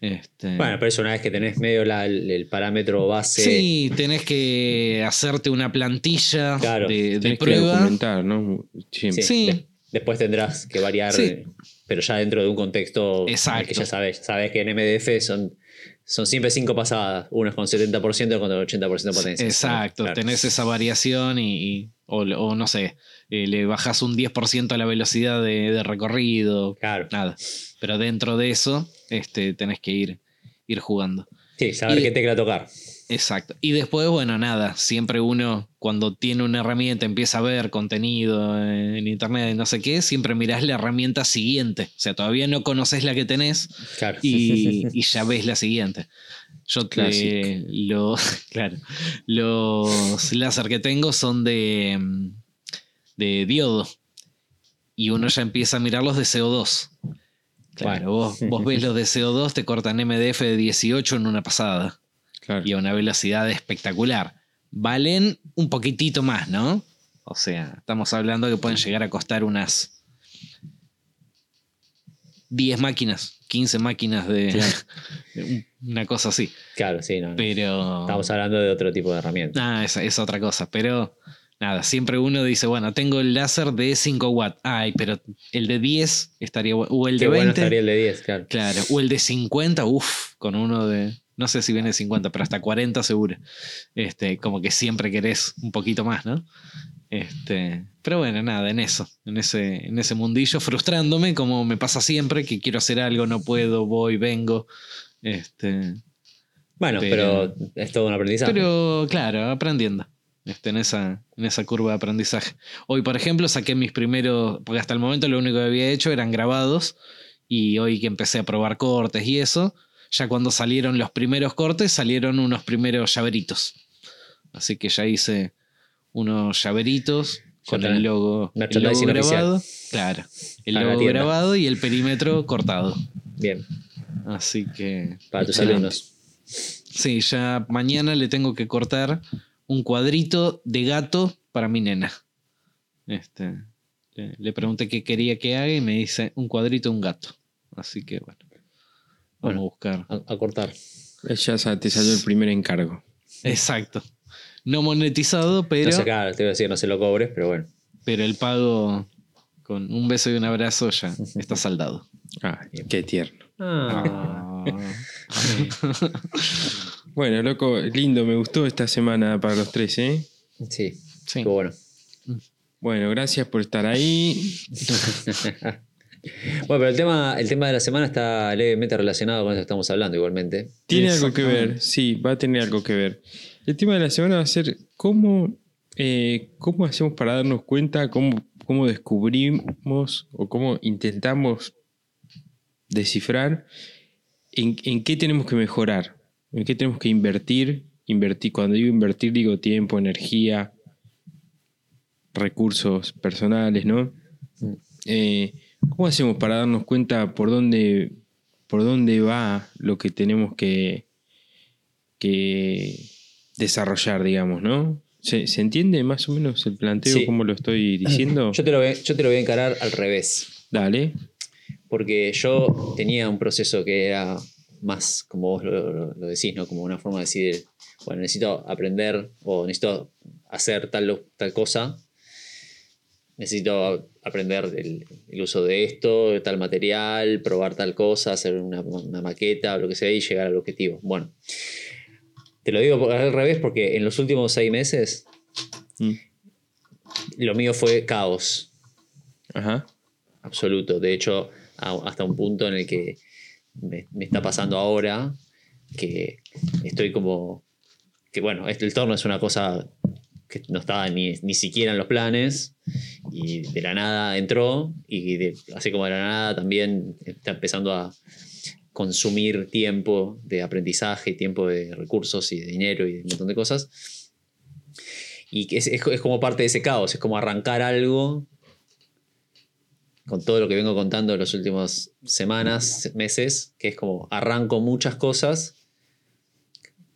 S3: Este,
S2: Bueno, pero eso una vez que tenés medio la- el, el parámetro base.
S3: sí, tenés que hacerte una plantilla
S2: Claro,
S3: de, de
S1: que
S3: prueba.
S1: documentar, ¿no? Siempre.
S3: Sí.
S2: de- después tendrás que variar,
S3: Sí.
S2: pero ya dentro de un contexto
S3: Exacto.
S2: que ya sabes. Sabes que en MDF son, son siempre cinco pasadas. Uno es con 70% contra el 80% de potencia.
S3: Exacto,
S2: Claro.
S3: tenés esa variación y, y- o, o no sé, eh, le bajas un 10% a la velocidad de, de recorrido,
S2: Claro.
S3: nada. Pero dentro de eso este, tenés que ir, ir jugando.
S2: Sí, saber
S3: Y-
S2: qué tecla tocar.
S3: Exacto. Y después, bueno, nada, siempre uno cuando tiene una herramienta empieza a ver contenido en internet, no sé qué, siempre mirás la herramienta siguiente. O sea, todavía no conoces la que tenés
S2: Claro.
S3: y, y ya ves la siguiente. Yo te, lo, claro, los láser que tengo son de, de diodo y uno ya empieza a mirar los de CO2. Claro, vos, vos ves los de CO2, te cortan MDF de 18 en una pasada
S1: Claro.
S3: y a una velocidad espectacular. Valen un poquitito más, ¿no? O sea, estamos hablando que pueden llegar a costar unas 10 máquinas, 15 máquinas de una cosa así.
S2: Claro, sí, no.
S3: Pero...
S2: Estamos hablando de otro tipo de herramienta.
S3: Ah, es, es otra cosa. Pero nada, siempre uno dice, bueno, tengo el láser de 5 watts. Ay, pero el de 10 estaría bueno. O el
S2: Qué
S3: de
S2: bueno
S3: 20.
S2: estaría el de 10, claro.
S3: Claro, o el de 50, uff, con uno de. No sé si viene de 50, pero hasta 40 seguro. Este, como que siempre querés un poquito más, ¿no? Este, pero bueno, nada, en eso, en ese, en ese mundillo, frustrándome, como me pasa siempre, que quiero hacer algo, no puedo, voy, vengo. Este,
S2: Bueno,
S3: Pero-
S2: pero, es todo un aprendizaje.
S3: Pero claro, aprendiendo. Este, en, esa, en esa curva de aprendizaje. Hoy, por ejemplo, saqué mis primeros, porque hasta el momento lo único que había hecho eran grabados, y hoy que empecé a probar cortes y eso, ya cuando salieron los primeros cortes, salieron unos primeros llaveritos. Así que ya hice unos llaveritos con el logo, el logo
S2: oficial.
S3: grabado. Claro, el logo grabado y el perímetro cortado.
S2: Bien,
S3: Así que.
S2: para tus alumnos.
S3: Sí, ya mañana le tengo que cortar un cuadrito de gato para mi nena. Este, le, le pregunté qué quería que haga y me dice un cuadrito de un gato. Así que bueno. Vamos
S2: Bueno.
S3: a buscar.
S2: A, a cortar.
S1: Ya sa- te salió el primer encargo.
S3: Exacto. No monetizado, pero,
S2: No sé, claro, te voy a decir, no se lo cobres, pero bueno.
S3: pero el pago con un beso y un abrazo ya está saldado.
S1: Ah, qué tierno.
S3: Ah.
S1: Bueno, loco, lindo, me gustó esta semana para los tres, ¿eh?
S2: Sí,
S3: Sí.
S2: qué bueno.
S1: Bueno, gracias por estar ahí.
S2: Bueno, pero el tema, el tema de la semana está levemente relacionado con eso que estamos hablando igualmente.
S1: Tiene algo que ver, sí, va a tener algo que ver. El tema de la semana va a ser cómo, eh, cómo hacemos para darnos cuenta, cómo, cómo descubrimos o cómo intentamos descifrar en, en qué tenemos que mejorar, en qué tenemos que invertir. Invertir, cuando digo invertir, digo tiempo, energía, recursos personales, ¿no?
S2: Mm.
S1: Eh, ¿Cómo hacemos para darnos cuenta por dónde, por dónde va lo que tenemos que, que desarrollar, digamos, ¿no? ¿Se, se entiende más o menos el planteo,
S2: Sí.
S1: cómo lo estoy diciendo?
S2: Yo te, lo voy, yo te lo voy a encarar al revés.
S1: Dale.
S2: Porque yo tenía un proceso que era más, como vos lo, lo- lo decís, ¿no? Como una forma de decir, bueno, necesito aprender o necesito hacer tal, tal cosa. Necesito aprender el, el uso de esto, de tal material, probar tal cosa, hacer una, una maqueta o lo que sea y llegar al objetivo. Bueno, te lo digo al revés porque en los últimos seis meses
S1: Mm.
S2: lo mío fue caos
S1: Ajá.
S2: absoluto. De hecho, hasta un punto en el que me, me está pasando ahora que estoy como. Que bueno, el torno es una cosa que no estaba ni, ni siquiera en los planes y de la nada entró y de- así como de la nada también está empezando a consumir tiempo de aprendizaje, tiempo de recursos y de dinero y de un montón de cosas. Y es, es- es como parte de ese caos, es como arrancar algo con todo lo que vengo contando en las últimas semanas, meses, que es como arranco muchas cosas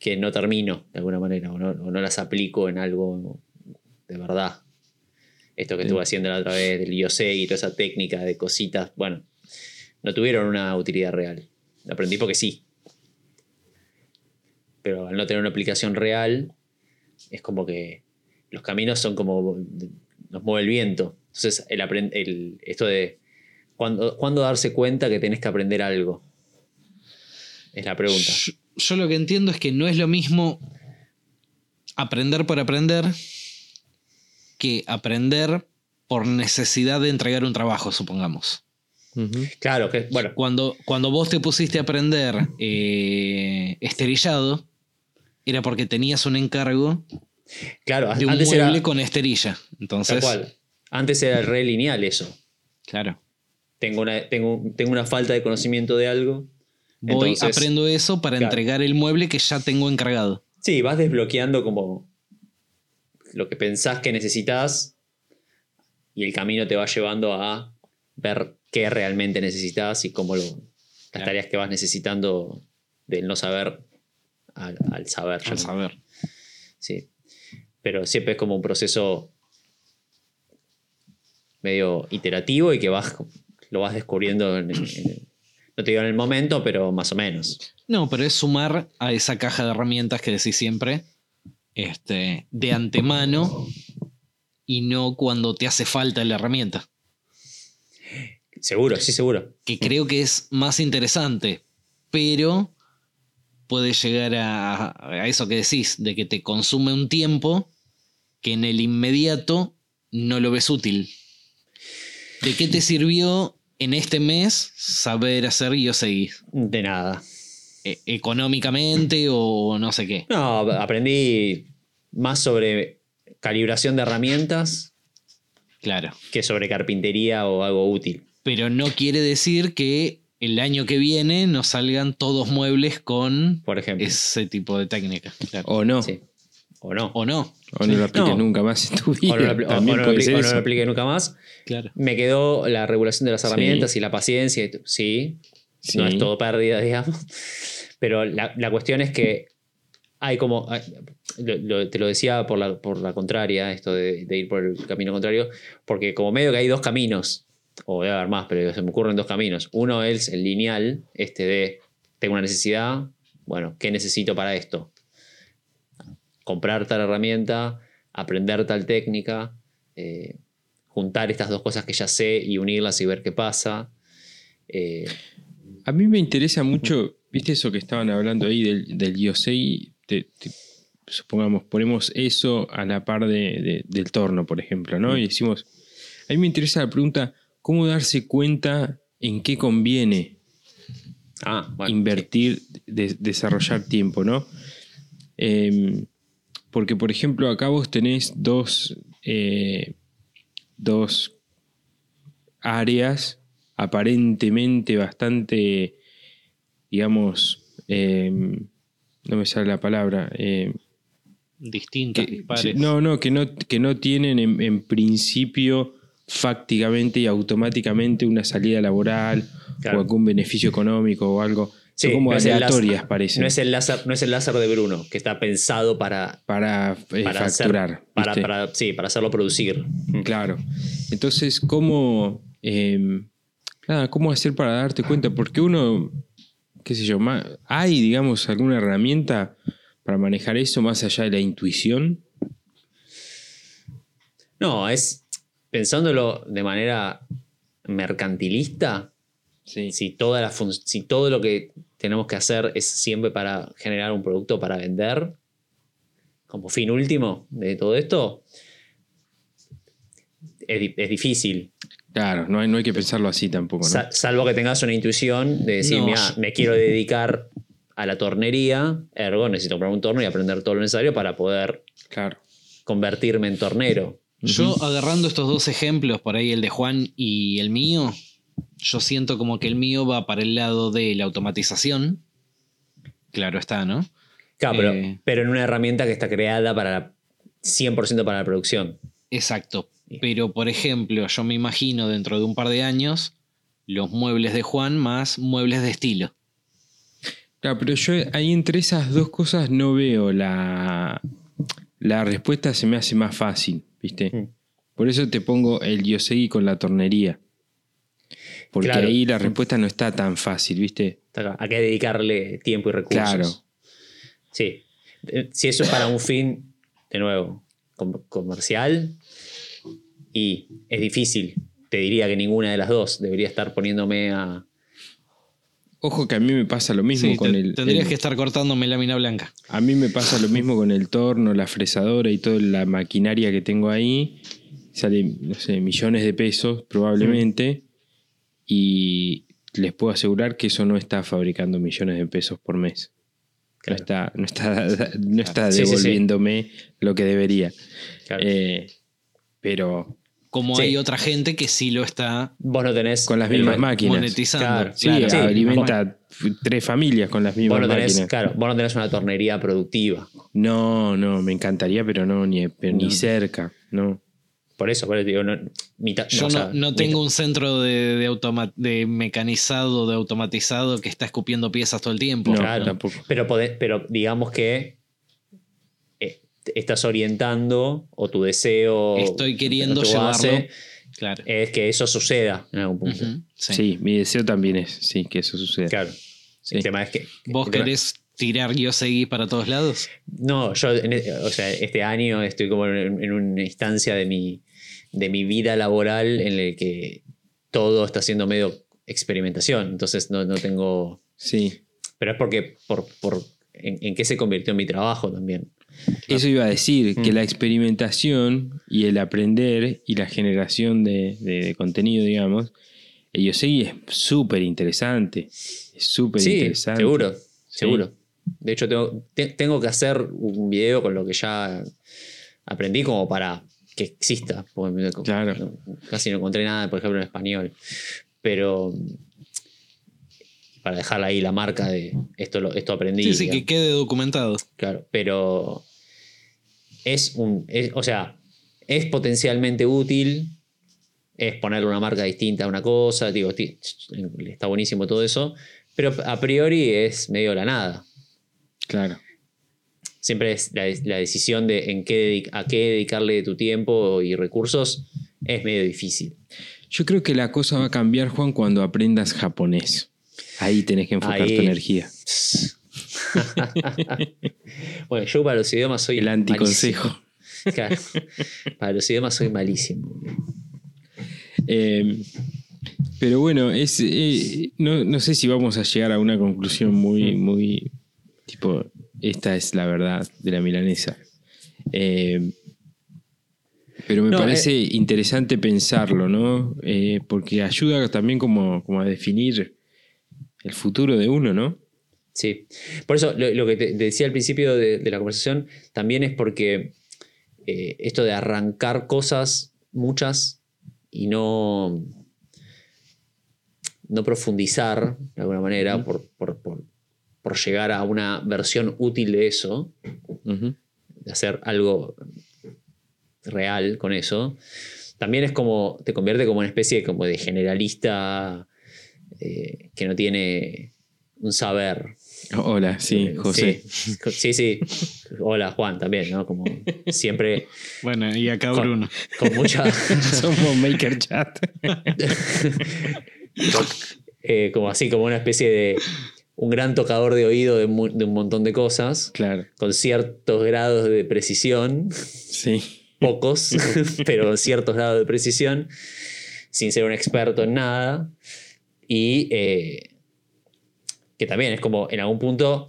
S2: que no termino de alguna manera o no, o no las aplico en algo de verdad. Esto que estuve haciendo la otra vez del Yosei y toda esa técnica de cositas, bueno, no tuvieron una utilidad real. Lo aprendí porque sí. Pero al no tener una aplicación real, es como que los caminos son como nos mueve el viento. Entonces, el, el- esto de ¿cuándo, cuándo darse cuenta que tenés que aprender algo? Es la pregunta.
S3: Yo, lo que entiendo es que no es lo mismo aprender por aprender que aprender por necesidad de entregar un trabajo, supongamos.
S2: Claro, que bueno,
S3: Cuando, cuando vos te pusiste a aprender eh, esterillado, era porque tenías un encargo
S2: claro,
S3: de un
S2: antes
S3: mueble
S2: era
S3: con esterilla.
S2: tal
S3: Entonces,
S2: cual. Antes era re lineal eso.
S3: claro.
S2: Tengo una, tengo, tengo una falta de conocimiento de algo.
S3: Voy,
S2: entonces-
S3: aprendo eso para
S2: Claro.
S3: entregar el mueble que ya tengo encargado.
S2: Sí, vas desbloqueando como lo que pensás que necesitas y el camino te va llevando a ver qué realmente necesitas y cómo lo, las
S3: Claro.
S2: tareas que vas necesitando del no saber al, al saber.
S3: Al saber.
S2: Sí. Pero siempre es como un proceso medio iterativo y que vas, lo vas descubriendo, en- en- no te digo en el momento, pero más o menos.
S3: No, pero es sumar a esa caja de herramientas que decís siempre, este, de antemano y no cuando te hace falta la herramienta.
S2: Seguro, sí, seguro.
S3: Que creo que es más interesante, pero puede llegar a, a eso que decís, de que te consume un tiempo que en el inmediato no lo ves útil. ¿De qué te sirvió en este mes saber hacer yo seguir?
S2: De nada.
S3: eh, económicamente o no sé qué.
S2: No, aprendí más sobre calibración de herramientas
S3: Claro.
S2: que sobre carpintería o algo útil.
S3: Pero no quiere decir que el año que viene nos salgan todos muebles con
S2: Por ejemplo.
S3: ese tipo de técnica. Claro.
S1: O no.
S2: Sí. O no.
S3: O no.
S1: O no lo apliques
S2: No.
S1: nunca más en tu vida.
S2: O no lo,
S1: También
S2: o no lo o no nunca más.
S3: Claro.
S2: Me quedó la regulación de las
S1: Sí.
S2: herramientas y la paciencia. y t- Sí, no
S1: Sí.
S2: es todo pérdida, digamos. Pero la, la cuestión es que hay como. hay- lo- lo- te lo decía por la, por la contraria, esto de, de ir por el camino contrario, porque como medio que hay dos caminos, o debe haber más, pero se me ocurren dos caminos. Uno es el lineal, este de tengo una necesidad, bueno, ¿qué necesito para esto? Comprar tal herramienta, aprender tal técnica, eh, juntar estas dos cosas que ya sé y unirlas y ver qué pasa. Eh,
S1: A mí me interesa mucho, viste eso que estaban hablando ahí del, del Yosei, te- te- supongamos, ponemos eso a la par de, de- del torno, por ejemplo, ¿no? Y decimos, a mí me interesa la pregunta, ¿cómo darse cuenta en qué conviene
S2: ah, bueno,
S1: invertir, de- desarrollar tiempo, ¿no? Eh, porque, por ejemplo, acá vos tenés dos, eh, dos áreas aparentemente bastante, digamos, eh, no me sale la palabra, eh,
S3: Distintas,
S1: que-
S3: dispares.
S1: no, no, que no, que no tienen en, en principio fácticamente y automáticamente una salida laboral
S2: Claro.
S1: o algún beneficio económico o algo.
S2: Sí,
S1: Son como
S2: no es el
S1: aleatorias, parecen,
S2: No es, el láser, no es el láser de Bruno, que está pensado para,
S1: para, eh,
S2: para, hacer-
S1: facturar.
S2: para, sí, para hacerlo producir.
S1: Claro. Entonces, ¿cómo, eh, nada, ¿cómo hacer para darte cuenta? Porque uno, qué sé yo, hay, digamos, alguna herramienta para manejar eso más allá de la intuición.
S2: No, es pensándolo de manera mercantilista,
S1: Sí.
S2: si, toda la si todo lo que tenemos que hacer es siempre para generar un producto para vender, como fin último de todo esto, es, di- es difícil.
S1: Claro, no hay, no hay que pensarlo así tampoco, ¿no?
S2: Sa- salvo que tengas una intuición de decir,
S3: No.
S2: mira, me quiero dedicar a la tornería, ergo necesito comprar un torno y aprender todo lo necesario para poder
S1: Claro.
S2: convertirme en tornero.
S3: Yo agarrando estos dos ejemplos, por ahí el de Juan y el mío, yo siento como que el mío va para el lado de la automatización. Claro está, ¿no?
S2: Claro, pero,
S3: Eh.
S2: pero en una herramienta que está creada para la- 100% para la producción.
S3: Exacto. Pero, por ejemplo, yo me imagino dentro de un par de años los muebles de Juan más muebles de estilo.
S1: Claro, pero yo ahí entre esas dos cosas no veo la. La respuesta se me hace más fácil, ¿viste?
S2: Mm.
S1: Por eso te pongo el Yosegi con la tornería. Porque
S2: Claro.
S1: ahí la respuesta no está tan fácil, ¿viste?
S2: Hay que dedicarle tiempo y recursos.
S1: Claro.
S2: Sí. Eh, Si eso es para un fin, de nuevo, com- comercial, y es difícil. Te diría que ninguna de las dos debería estar poniéndome a.
S1: Ojo que a mí me pasa lo mismo
S3: Sí,
S1: con
S3: te-
S1: el.
S3: tendrías
S1: el-
S3: que estar cortándome lámina blanca.
S1: A mí me pasa lo mismo con el torno, la fresadora y toda la maquinaria que tengo ahí. Sale, no sé, millones de pesos probablemente. Y les puedo asegurar que eso no está fabricando millones de pesos por mes. No está, no está, no está
S2: Sí, sí, sí.
S1: devolviéndome lo que debería.
S2: Claro.
S1: Eh, pero
S3: Como
S2: Sí.
S3: hay otra gente que sí lo está
S2: Vos no tenés.
S1: con las mismas máquinas.
S3: monetizando.
S2: Claro,
S1: Sí,
S3: Claro.
S2: Sí.
S1: alimenta tres familias con las
S2: Vos
S1: mismas
S2: no, tenés,
S1: máquinas.
S2: claro, vos no tenés una tornería productiva.
S1: No, no, me encantaría, pero no, ni, pero ni
S2: No.
S1: cerca, no.
S2: Por eso, por eso digo, no, mitad-
S3: Yo
S2: o sea,
S3: no, no tengo
S2: mitad-
S3: un centro de, de, automa- de mecanizado, de automatizado que está escupiendo piezas todo el tiempo.
S1: No,
S2: Claro.
S1: tampoco.
S2: Pero, podés- pero digamos que eh, estás orientando o tu deseo.
S3: Estoy queriendo llevarlo.
S2: base
S3: Claro.
S2: Es que eso suceda en algún punto.
S3: Sí.
S1: Sí. mi deseo también es, sí, que eso suceda.
S2: Claro.
S1: Sí.
S2: El tema es que.
S3: ¿Vos querés tirar yo seguí para todos lados?
S2: No, yo, e- o sea, este año estoy como en, en una instancia de mi, de mi vida laboral en el que todo está siendo medio experimentación. Entonces no, no tengo.
S1: Sí.
S2: Pero es porque. Por, por, en, en qué se convirtió en mi trabajo también.
S1: Eso iba a decir, que
S2: Mm.
S1: la experimentación y el aprender y la generación de, de- de contenido, digamos, el Yosegi es súper interesante. Es súper
S2: Sí,
S1: interesante.
S2: seguro. seguro. De hecho, tengo, te- tengo que hacer un video con lo que ya aprendí como para que exista.
S1: Claro.
S2: casi no encontré nada, por ejemplo, en español. Pero para dejar ahí la marca de esto, lo- esto aprendí.
S3: Sí, sí,
S2: digamos.
S3: que quede documentado.
S2: Claro, pero es un. es- o sea, es potencialmente útil. Es ponerle una marca distinta a una cosa. Digo, está buenísimo todo eso. Pero a priori es medio la nada.
S1: Claro.
S2: Siempre es la, la decisión de en qué, a qué dedicarle tu tiempo y recursos es medio difícil.
S1: Yo creo que la cosa va a cambiar, Juan, cuando aprendas japonés. Ahí tenés que enfocar
S2: Ahí.
S1: tu energía.
S2: bueno, yo para los idiomas soy
S1: El anticonsejo.
S2: Claro, para los idiomas soy malísimo.
S1: Eh, pero bueno, es, eh, no, no sé si vamos a llegar a una conclusión muy, muy tipo, esta es la verdad de la milanesa. Eh, pero me
S2: No,
S1: parece interesante pensarlo, ¿no? Eh, porque ayuda también como, como a definir el futuro de uno, ¿no?
S2: Sí. Por eso lo, lo que te, te decía al principio de, de la conversación también es porque eh, esto de arrancar cosas, muchas, y no, no profundizar de alguna manera por, por- por- por llegar a una versión útil de eso, de hacer algo real con eso, también es como, te convierte como una especie de, como de generalista eh, que no tiene un saber.
S1: Hola, sí,
S2: Eh,
S1: José.
S2: Sí, sí, sí. Hola, Juan, también, ¿no? Como siempre
S3: Bueno, y acá
S2: Con-
S3: Bruno.
S2: con mucha.
S1: Somos Maker Chat.
S2: eh, como así, como una especie de. Un gran tocador de oído de, mu- de un montón de cosas,
S1: claro,
S2: con ciertos grados de precisión,
S1: sí.
S2: pocos, pero con ciertos grados de precisión, sin ser un experto en nada. Y eh, que también es como en algún punto,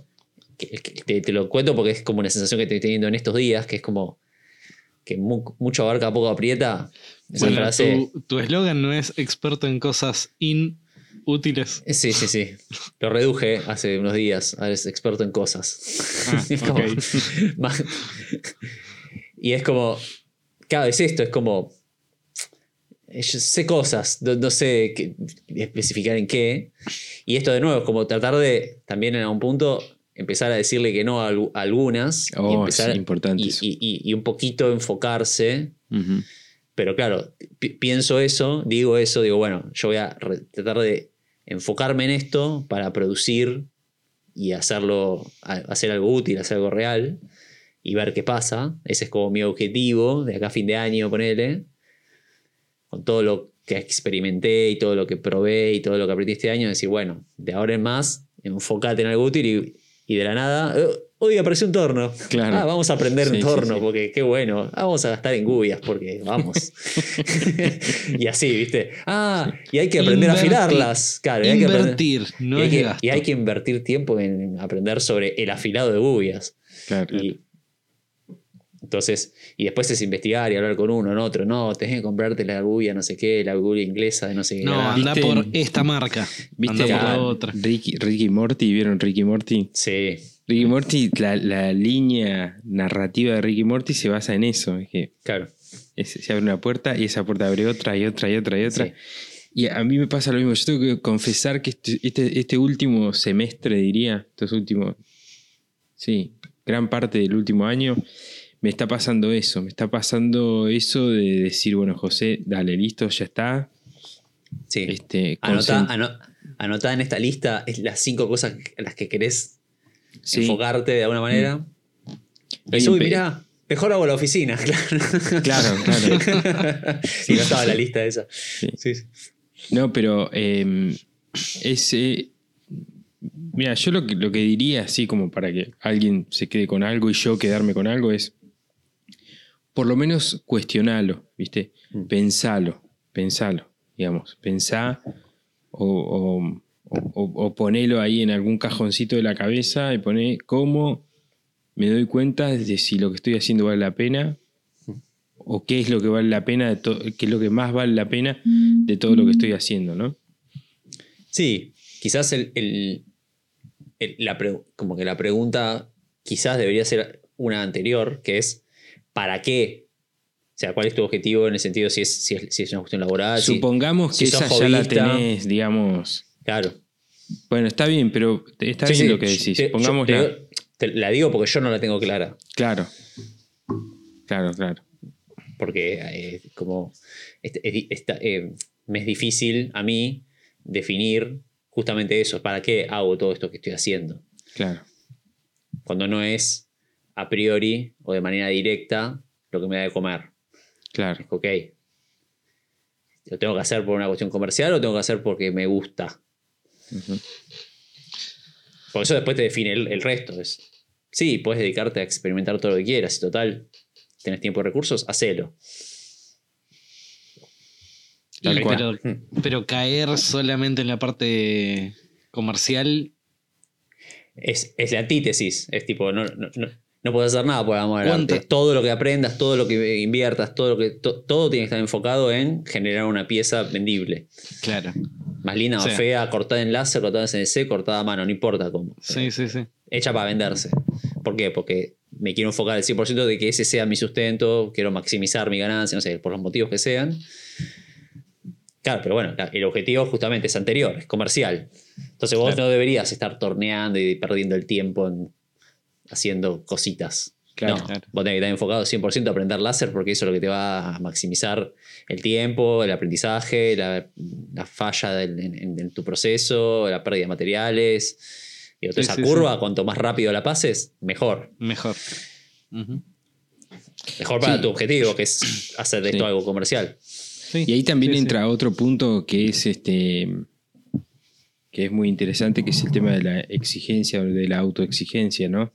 S2: que- que te, te lo cuento porque es como una sensación que estoy teniendo en estos días, que es como que mu- mucho abarca, poco aprieta. Esa
S3: Bueno,
S2: frase.
S3: tu- eslogan no es experto en cosas inútiles.
S2: Sí, sí, sí. Lo reduje hace unos días. Ahora es experto en cosas.
S3: Ah,
S2: Es como- más- y es como. Claro, es esto, es como. eh, yo sé cosas, no, no sé qué- especificar en qué. Y esto de nuevo es como tratar de también en algún punto empezar a decirle que no a, algu- a algunas. y,
S1: Oh,
S2: empezar,
S1: es importante
S2: y,
S1: eso.
S2: y- y- y un poquito enfocarse
S1: Ujú.
S2: pero claro, pi- pienso eso, digo eso, digo, bueno, yo voy a tratar de enfocarme en esto para producir y hacerlo, hacer algo útil, hacer algo real y ver qué pasa. Ese es como mi objetivo de acá a fin de año, ponele. Con todo lo que experimenté y todo lo que probé y todo lo que aprendí este año, decir, bueno, de ahora en más, enfócate en algo útil y, de la nada, "Eh, hoy apareció un torno.
S1: Claro.
S2: Ah, vamos a aprender
S1: Sí,
S2: un
S1: sí,
S2: torno
S1: sí.
S2: porque qué bueno. Ah, vamos a gastar en gubias porque vamos. y así, ¿viste? Ah, y hay que aprender a
S3: Invertir.
S2: afilarlas. Claro, y hay que aprender-
S3: Invertir, no
S2: y hay,
S3: es
S2: que, y hay que invertir tiempo en aprender sobre el afilado de gubias.
S1: Claro.
S2: Y, entonces, y después es investigar y hablar con uno, en otro. No, tenés que comprarte la gubia, no sé qué, la gubia inglesa de no sé qué.
S3: No,
S2: Ah,
S3: anda por esta marca.
S1: ¿Viste
S3: anda por la otra.
S1: Ricky, Ricky Morty? ¿Vieron Ricky Morty?
S2: Sí,
S1: Ricky Morty, la, la línea narrativa de Ricky Morty se basa en eso. Es que
S2: claro.
S1: es- se abre una puerta y esa puerta abre otra y otra y otra y otra.
S2: Sí.
S1: Y a mí me pasa lo mismo. Yo tengo que confesar que este, este, este último semestre, diría, estos últimos, sí, gran parte del último año, me está pasando eso. Me está pasando eso de decir, bueno, José, dale, listo, ya está.
S2: Sí.
S1: Este,
S2: Anotá,
S1: concent-
S2: ano- anotá en esta lista las cinco cosas las que querés
S1: sí,
S2: enfocarte de alguna manera. Uy,
S1: pe-
S2: mirá, mejor hago la oficina, claro.
S1: Claro, claro.
S2: si no estaba la lista esa. Sí, sí.
S1: No, pero eh, es. eh, mira, yo lo que, lo que diría, así como para que alguien se quede con algo y yo quedarme con algo, es. Por lo menos cuestionalo, ¿viste?
S2: Mm.
S1: Pensalo, pensalo, digamos. Pensá o, o, o- o ponelo ahí en algún cajoncito de la cabeza y poné cómo me doy cuenta de si lo que estoy haciendo vale la pena o qué es lo que vale la pena, de qué es lo que más vale la pena de todo lo que estoy haciendo, ¿no?
S2: Sí, quizás el, el- el- la como que la pregunta quizás debería ser una anterior, que es ¿para qué? O sea, ¿cuál es tu objetivo en el sentido si es, si es, si es una cuestión laboral? si-
S1: Supongamos
S2: si
S1: que
S2: sos
S1: esa ya la tenés, digamos.
S2: claro.
S1: Bueno, está bien, pero está
S2: Sí,
S1: bien
S2: sí,
S1: lo que decís.
S2: te-
S1: Pongamos la.
S2: te la digo porque yo no la tengo clara.
S1: Claro. Claro, claro.
S2: Porque eh, como es, es- está, eh, me es difícil a mí definir justamente eso. ¿Para qué hago todo esto que estoy haciendo?
S1: Claro.
S2: Cuando no es a priori o de manera directa lo que me da de comer.
S1: Claro.
S2: Ok. ¿Lo tengo que hacer por una cuestión comercial o tengo que hacer porque me gusta? Por eso después te define el, el resto. Es, sí, puedes dedicarte a experimentar todo lo que quieras. Y total, tenés tiempo y recursos, hacelo.
S3: Y-
S1: cual.
S3: pero, pero caer solamente en la parte comercial.
S2: Es, es la antítesis. Es tipo, no, no, no, no puedes hacer nada por amor al
S3: ¿Cuánta-
S2: arte. Todo lo que aprendas, todo lo que inviertas, todo lo que. to- todo tiene que estar enfocado en generar una pieza vendible.
S3: Claro.
S2: Más linda,
S3: Sí.
S2: fea, cortada en láser, cortada en CNC, cortada a mano, no importa cómo.
S3: Sí, sí, sí.
S2: hecha para venderse. ¿Por qué? Porque me quiero enfocar al 100% de que ese sea mi sustento, quiero maximizar mi ganancia, no sé, por los motivos que sean. Claro, pero bueno, el objetivo justamente es anterior, es comercial. Entonces vos
S3: Claro.
S2: no deberías estar torneando y perdiendo el tiempo en- haciendo cositas.
S1: Claro,
S2: no,
S3: claro.
S2: vos tenés que estar enfocado 100% a aprender láser porque eso es lo que te va a maximizar el tiempo, el aprendizaje, la, la falla del- en, en- en tu proceso, la pérdida de materiales. Y toda
S3: Sí,
S2: esa
S3: sí,
S2: curva, cuanto más rápido la pases, mejor.
S3: Mejor.
S2: Mejor para
S1: Sí.
S2: tu objetivo, que es hacer de esto
S1: Sí.
S2: algo comercial.
S3: Sí.
S1: Y ahí también
S3: Sí, sí.
S1: entra otro punto que es este que es muy interesante, que es el tema de la exigencia o de la autoexigencia, ¿no?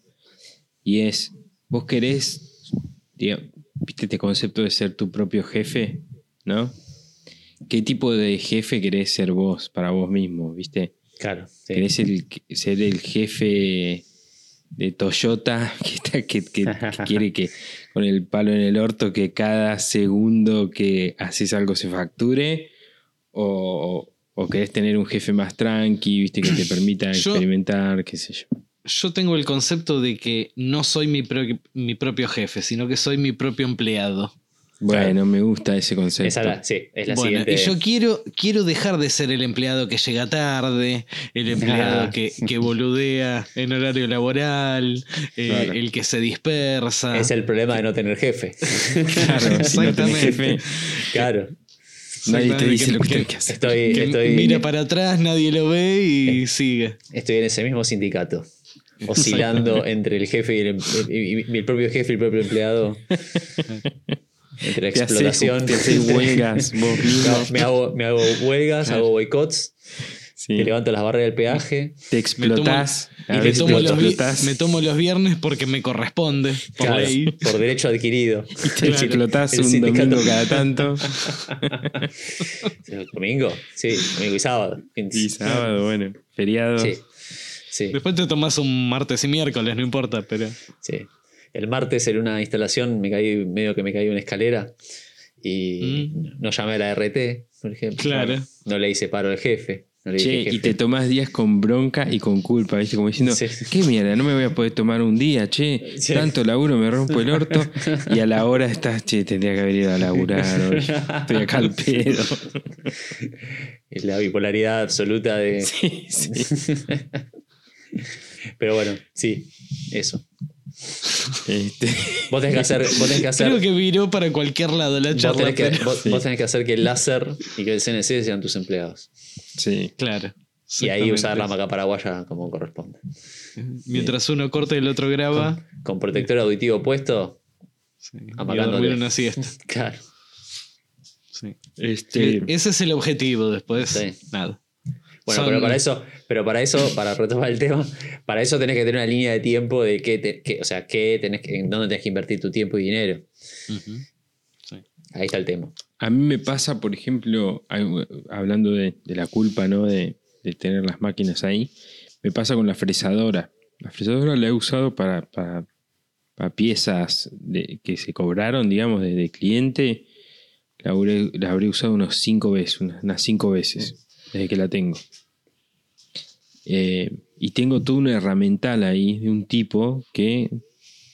S1: Y es, vos querés, diga- viste este concepto de ser tu propio jefe, ¿no? ¿Qué tipo de jefe querés ser vos para vos mismo, viste?
S2: Claro. sí.
S1: ¿Querés el- ser el jefe de Toyota que, está- que- que- que quiere que con el palo en el orto que cada segundo que haces algo se facture? ¿O, o querés tener un jefe más tranqui, viste, que te permita
S3: Yo-
S1: experimentar, qué sé yo?
S3: Yo tengo el concepto de que no soy mi, pro- mi propio jefe, sino que soy mi propio empleado.
S1: Bueno, me gusta ese concepto.
S2: Esa la- sí, es la
S3: Bueno,
S2: siguiente.
S3: y yo quiero, quiero dejar de ser el empleado que llega tarde, el empleado
S2: Ah.
S3: que, que boludea en horario laboral, eh,
S1: Claro.
S3: el que se dispersa.
S2: Es el problema de no tener jefe.
S1: Claro, si no tenés jefe,
S2: claro.
S1: nadie te
S3: Exactamente,
S1: dice
S3: que-
S1: lo que
S3: que-
S1: tenés que hacer.
S2: Estoy,
S3: que
S2: estoy,
S3: mira para atrás, nadie lo ve y sigue.
S2: estoy en ese mismo sindicato. Oscilando entre el jefe y el, em- y- y el propio jefe y el propio empleado. Entre la
S1: Te haces,
S2: explotación.
S1: te haces huelgas vos mismo.
S2: No, me, hago, me hago huelgas,
S1: Claro.
S2: hago boicots,
S1: Sí.
S2: te levanto las barreras del peaje.
S1: Te explotás.
S3: Me tomo, los, vi-
S1: explotás.
S3: me tomo los viernes porque me corresponde por
S2: Claro,
S3: ley.
S2: por derecho adquirido.
S1: Y te explotás
S2: El
S1: un
S2: sindicato.
S1: domingo cada tanto.
S2: ¿Domingo? Sí, domingo y sábado.
S1: Y sábado, bueno, feriado.
S2: Sí, sí,
S3: Después te tomas un martes y miércoles, no importa, pero.
S2: sí. El martes en una instalación me caí, medio que me caí una escalera y no llamé a la RT, por ejemplo.
S3: Mm. Claro.
S2: No le hice paro al jefe. No le
S1: Che,
S2: dije
S1: y te tomás días con bronca y con culpa, ¿viste? Como diciendo,
S2: Sí.
S1: ¿qué mierda? No me voy a poder tomar un día, che.
S2: Sí.
S1: Tanto laburo, me rompo el orto. Y a la hora estás, che, tendría que haber ido a laburar hoy. Estoy acá al pedo.
S2: Es la bipolaridad absoluta de.
S1: Sí, sí.
S2: Pero bueno, sí, eso.
S1: Este,
S2: Vos tenés que hacer. Vos tenés que hacer
S3: Creo que viró para cualquier lado la
S2: vos,
S3: charla.
S2: tenés que,
S3: pero-
S2: vos-
S1: Sí.
S2: vos tenés que hacer que el láser y que el CNC sean tus empleados.
S1: sí.
S3: Claro.
S2: Y ahí usar la maca paraguaya como corresponde.
S3: Mientras uno corta y el otro graba.
S2: Con protector auditivo puesto,
S3: Sí, una siesta.
S2: claro.
S3: Sí.
S1: Este,
S3: E- Ese es el objetivo después.
S2: Sí.
S3: Nada.
S2: Bueno,
S3: Son-
S2: pero para eso, pero para eso, para retomar el tema, para eso tenés que tener una línea de tiempo de qué, te- qué- o sea, qué tenés que, en dónde tenés que invertir tu tiempo y dinero.
S3: Sí.
S2: Ahí está el tema.
S1: A mí me pasa, por ejemplo, hablando de, de la culpa, ¿no? De, de tener las máquinas ahí, me pasa con la fresadora. La fresadora la he usado para, para, para piezas de- que se cobraron, digamos, de, de cliente. La habré, la habré usado unos cinco veces, unas, unas cinco veces, desde que la tengo. Eh, Y tengo toda una herramental ahí de un tipo que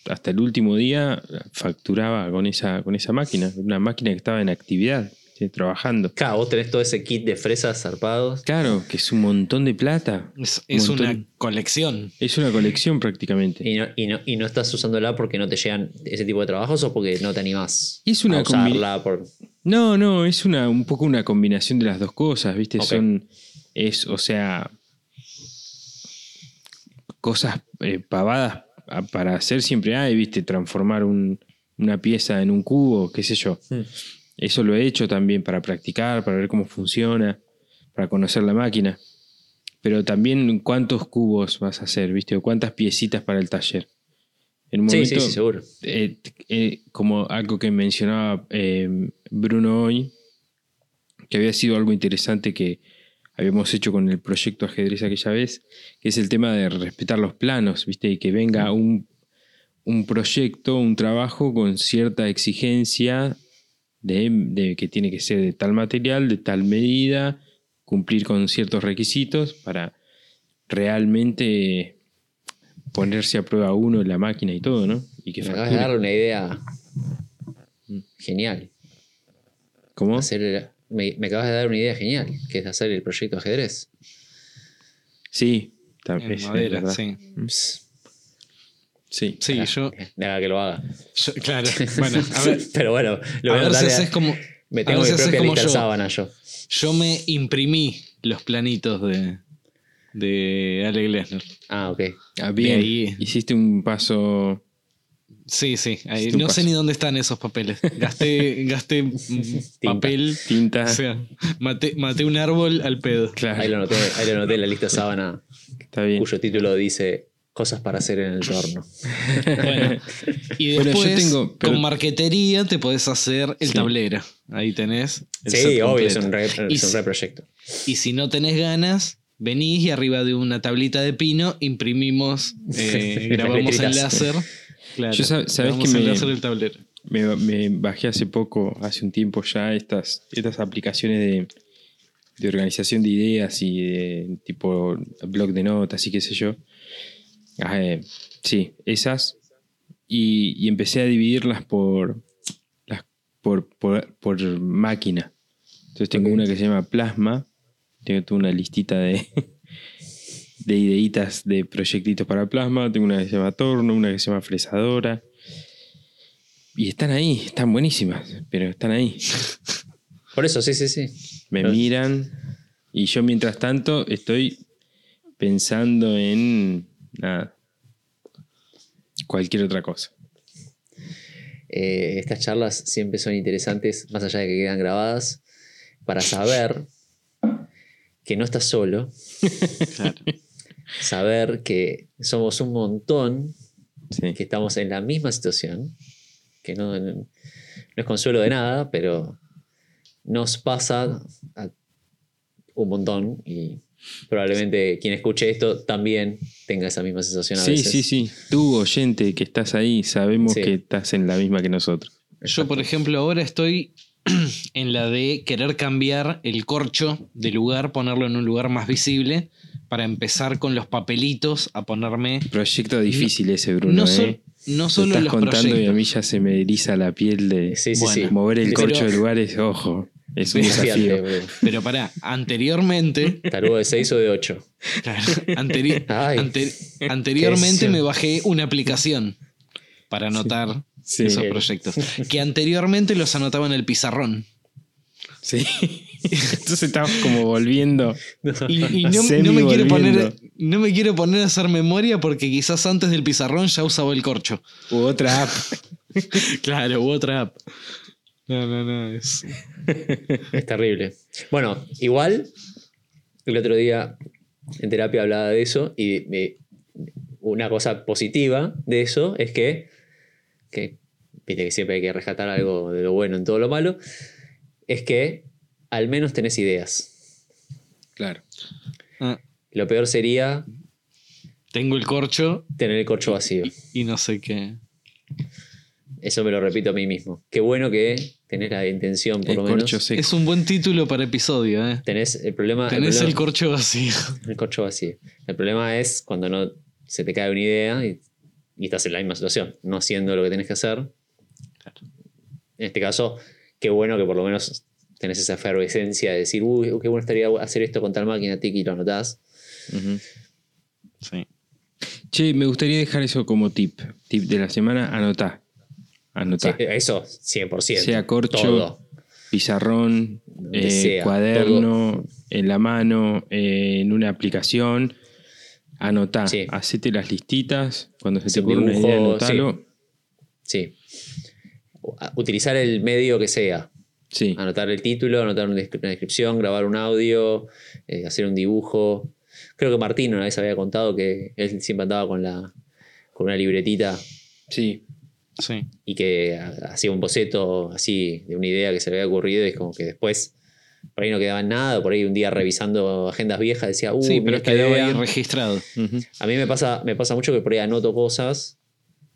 S1: hasta el último día facturaba con esa, con esa máquina. Una máquina que estaba en actividad, ¿sí? trabajando.
S2: Claro, vos tenés todo ese kit de fresas zarpados.
S1: Claro, que es un montón de plata.
S3: Es, una colección.
S1: Es una colección prácticamente.
S2: Y no, y, no, y no estás usándola porque no te llegan ese tipo de trabajos o porque no te animás
S1: es una
S2: a usarla por.
S1: No, no, es una, un poco una combinación de las dos cosas, ¿viste? Son, es, o sea, cosas eh, pavadas para hacer siempre hay, ¿viste? Transformar un- una pieza en un cubo, qué sé yo. Eso lo he hecho también para practicar, para ver cómo funciona, para conocer la máquina. Pero también cuántos cubos vas a hacer, ¿viste? O cuántas piecitas para el taller. En un
S2: Sí,
S1: momento,
S2: sí, sí, seguro.
S1: eh, eh, como algo que mencionaba eh, Bruno hoy, que había sido algo interesante que habíamos hecho con el proyecto ajedrez aquella vez, que es el tema de respetar los planos, ¿viste? Y que venga un, un proyecto, un trabajo con cierta exigencia de, de que tiene que ser de tal material, de tal medida, cumplir con ciertos requisitos para realmente ponerse a prueba uno en la máquina y todo, ¿no? Y que
S2: Me acabas de dar una idea genial.
S1: ¿Cómo?
S2: Hacer me, me acabas de dar una idea genial, que es hacer el proyecto ajedrez.
S1: Sí, tam-
S3: En
S1: es- es
S3: madera, sí.
S2: Pss,
S1: Sí.
S3: Sí,
S2: ah,
S3: yo,
S2: haga que lo haga.
S3: yo- Claro. Bueno, a ver.
S2: Pero bueno, lo
S3: A
S2: voy ya.
S3: como.
S2: Me
S3: a
S2: tengo mi propia
S3: como
S2: lista
S3: yo.
S2: sábana yo.
S3: Yo me imprimí los planitos de, de Ale Glesner.
S2: Ah, ok.
S1: Ah, bien.
S3: ahí.
S1: Hiciste un paso.
S3: Sí, sí. ahí- no sé ni dónde están esos papeles. Gasté, gasté papel.
S1: Tinta.
S3: O sea, maté, maté un árbol al pedo.
S1: claro.
S2: Ahí lo anoté, ahí lo anoté en la lista sábana,
S1: Está bien.
S2: cuyo título dice Cosas para hacer en el torno.
S3: Bueno, y
S1: Bueno, yo
S3: después,
S1: tengo- pero-
S3: con marquetería te podés hacer el
S1: Sí.
S3: tablero. Ahí tenés. el
S2: Sí, obvio, es un, re,
S3: Y
S2: es un
S3: si-. Y no tenés ganas, venís y arriba de una tablita de pino imprimimos, eh, grabamos en
S2: letritas.
S3: láser. Claro,
S1: Yo sab- sabés
S3: grabamos
S1: que me-
S3: láser el tablero.
S1: Me, me bajé hace poco, hace un tiempo ya, estas, estas aplicaciones de, de organización de ideas y de tipo blog de notas y qué sé yo. Ah, eh, sí, esas. Y, y empecé a dividirlas por, las, por, por, por máquina. Entonces tengo una que se llama Plasma. Tengo toda una listita de, de ideitas de proyectitos para Plasma. Tengo una que se llama Torno, una que se llama Fresadora. Y están ahí, están buenísimas, pero están ahí.
S2: Por eso, sí, sí, sí.
S1: Me miran y yo mientras tanto estoy pensando en nada, cualquier otra cosa.
S2: Eh, estas charlas siempre son interesantes, más allá de que quedan grabadas, para saber que no estás solo,
S3: Claro.
S2: Saber que somos un montón
S1: Sí.
S2: que estamos en la misma situación, que no, no es consuelo de nada, pero nos pasa a un montón y probablemente quien escuche esto también tenga esa misma sensación a
S1: Sí,
S2: veces.
S1: sí, sí. Tú, oyente que estás ahí, sabemos
S2: Sí.
S1: que estás en la misma que nosotros.
S3: Yo, por ejemplo, ahora estoy en la de querer cambiar el corcho de lugar, ponerlo en un lugar más visible, para empezar con los papelitos a ponerme.
S1: Proyecto difícil ese, Bruno.
S3: no, sol-
S1: ¿eh?
S3: no
S1: Lo
S3: solo
S1: estás
S3: los
S1: contando y a mí ya se me eriza la piel de
S2: Sí, sí,
S3: Bueno,
S2: sí.
S1: mover el
S3: Pero-
S1: corcho de lugares. Ojo, es un desafío.
S3: Pero pará, anteriormente.
S2: Tarugo de 6 o de 8.
S3: claro, anteri-
S2: Ay,
S3: ante- anteriormente me bajé una aplicación para anotar
S1: Sí.
S3: esos proyectos. Que anteriormente los anotaba en el pizarrón.
S1: Sí. Entonces estamos como volviendo.
S3: Y, y no, no me quiero poner, no me quiero poner a hacer memoria porque quizás antes del pizarrón ya usaba el corcho.
S1: U otra app.
S3: Claro, u otra app. No, no, no. Es...
S2: Es terrible. Bueno, igual, el otro día en terapia hablaba de eso y me- una cosa positiva de eso es que, que, viste que siempre hay que rescatar algo de lo bueno en todo lo malo, es que al menos tenés ideas.
S1: Claro.
S3: Ah,
S2: Lo peor sería
S3: tengo el corcho
S2: tener el corcho vacío.
S3: y no sé qué.
S2: Eso me lo repito a mí mismo. Qué bueno que tenés la intención, por
S1: El
S2: lo menos.
S1: corcho seco.
S3: Es un buen título para episodio, ¿eh?
S2: Tenés el problema.
S3: Tenés el
S2: problema-
S3: corcho vacío.
S2: el corcho vacío. El problema es cuando no se te cae una idea y, y estás en la misma situación, no haciendo lo que tenés que hacer. En este caso, qué bueno que por lo menos tenés esa efervescencia de decir, uy, qué bueno estaría hacer esto con tal máquina, tiki, y lo anotás.
S3: Sí.
S1: Che, me gustaría dejar eso como tip. Tip de la semana, anotá. Anotá.
S2: Sí, eso, 100%.
S1: Sea corcho,
S2: Todo.
S1: Pizarrón, eh,
S2: sea,
S1: cuaderno, en la mano, eh, en una aplicación. Anotá.
S2: Sí.
S1: Hacete las listitas. Cuando se te ocurra una idea, anotalo.
S2: Sí. Utilizar el medio que sea.
S1: Sí.
S2: Anotar el título, anotar una descri- una descripción, grabar un audio, eh, hacer un dibujo. Creo que Martín una vez había contado que él siempre andaba con, la, con una libretita
S1: Sí.
S3: Sí.
S2: y que ha- hacía un boceto así de una idea que se le había ocurrido y es como que después por ahí no quedaba nada, por ahí un día revisando agendas viejas decía, uh,
S3: sí, pero quedó
S2: idea".
S3: ahí registrado.
S2: A mí me pasa, me pasa mucho que por ahí anoto cosas,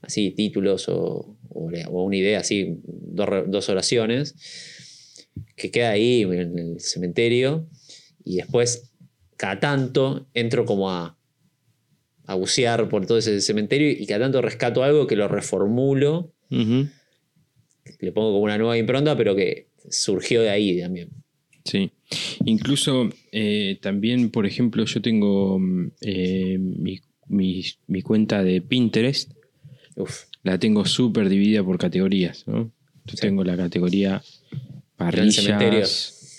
S2: así, títulos o, o o una idea, así, dos, dos oraciones, que queda ahí en el cementerio y después, cada tanto, entro como a, a bucear por todo ese cementerio y cada tanto rescato algo que lo reformulo, le pongo como una nueva impronta, pero que surgió de ahí también.
S1: Sí. Incluso eh, también, por ejemplo, yo tengo eh, mi, mi- mi cuenta de Pinterest,
S2: Uf,
S1: la tengo súper dividida por categorías, ¿no? Yo
S2: Sí.
S1: tengo la categoría. Parrillas,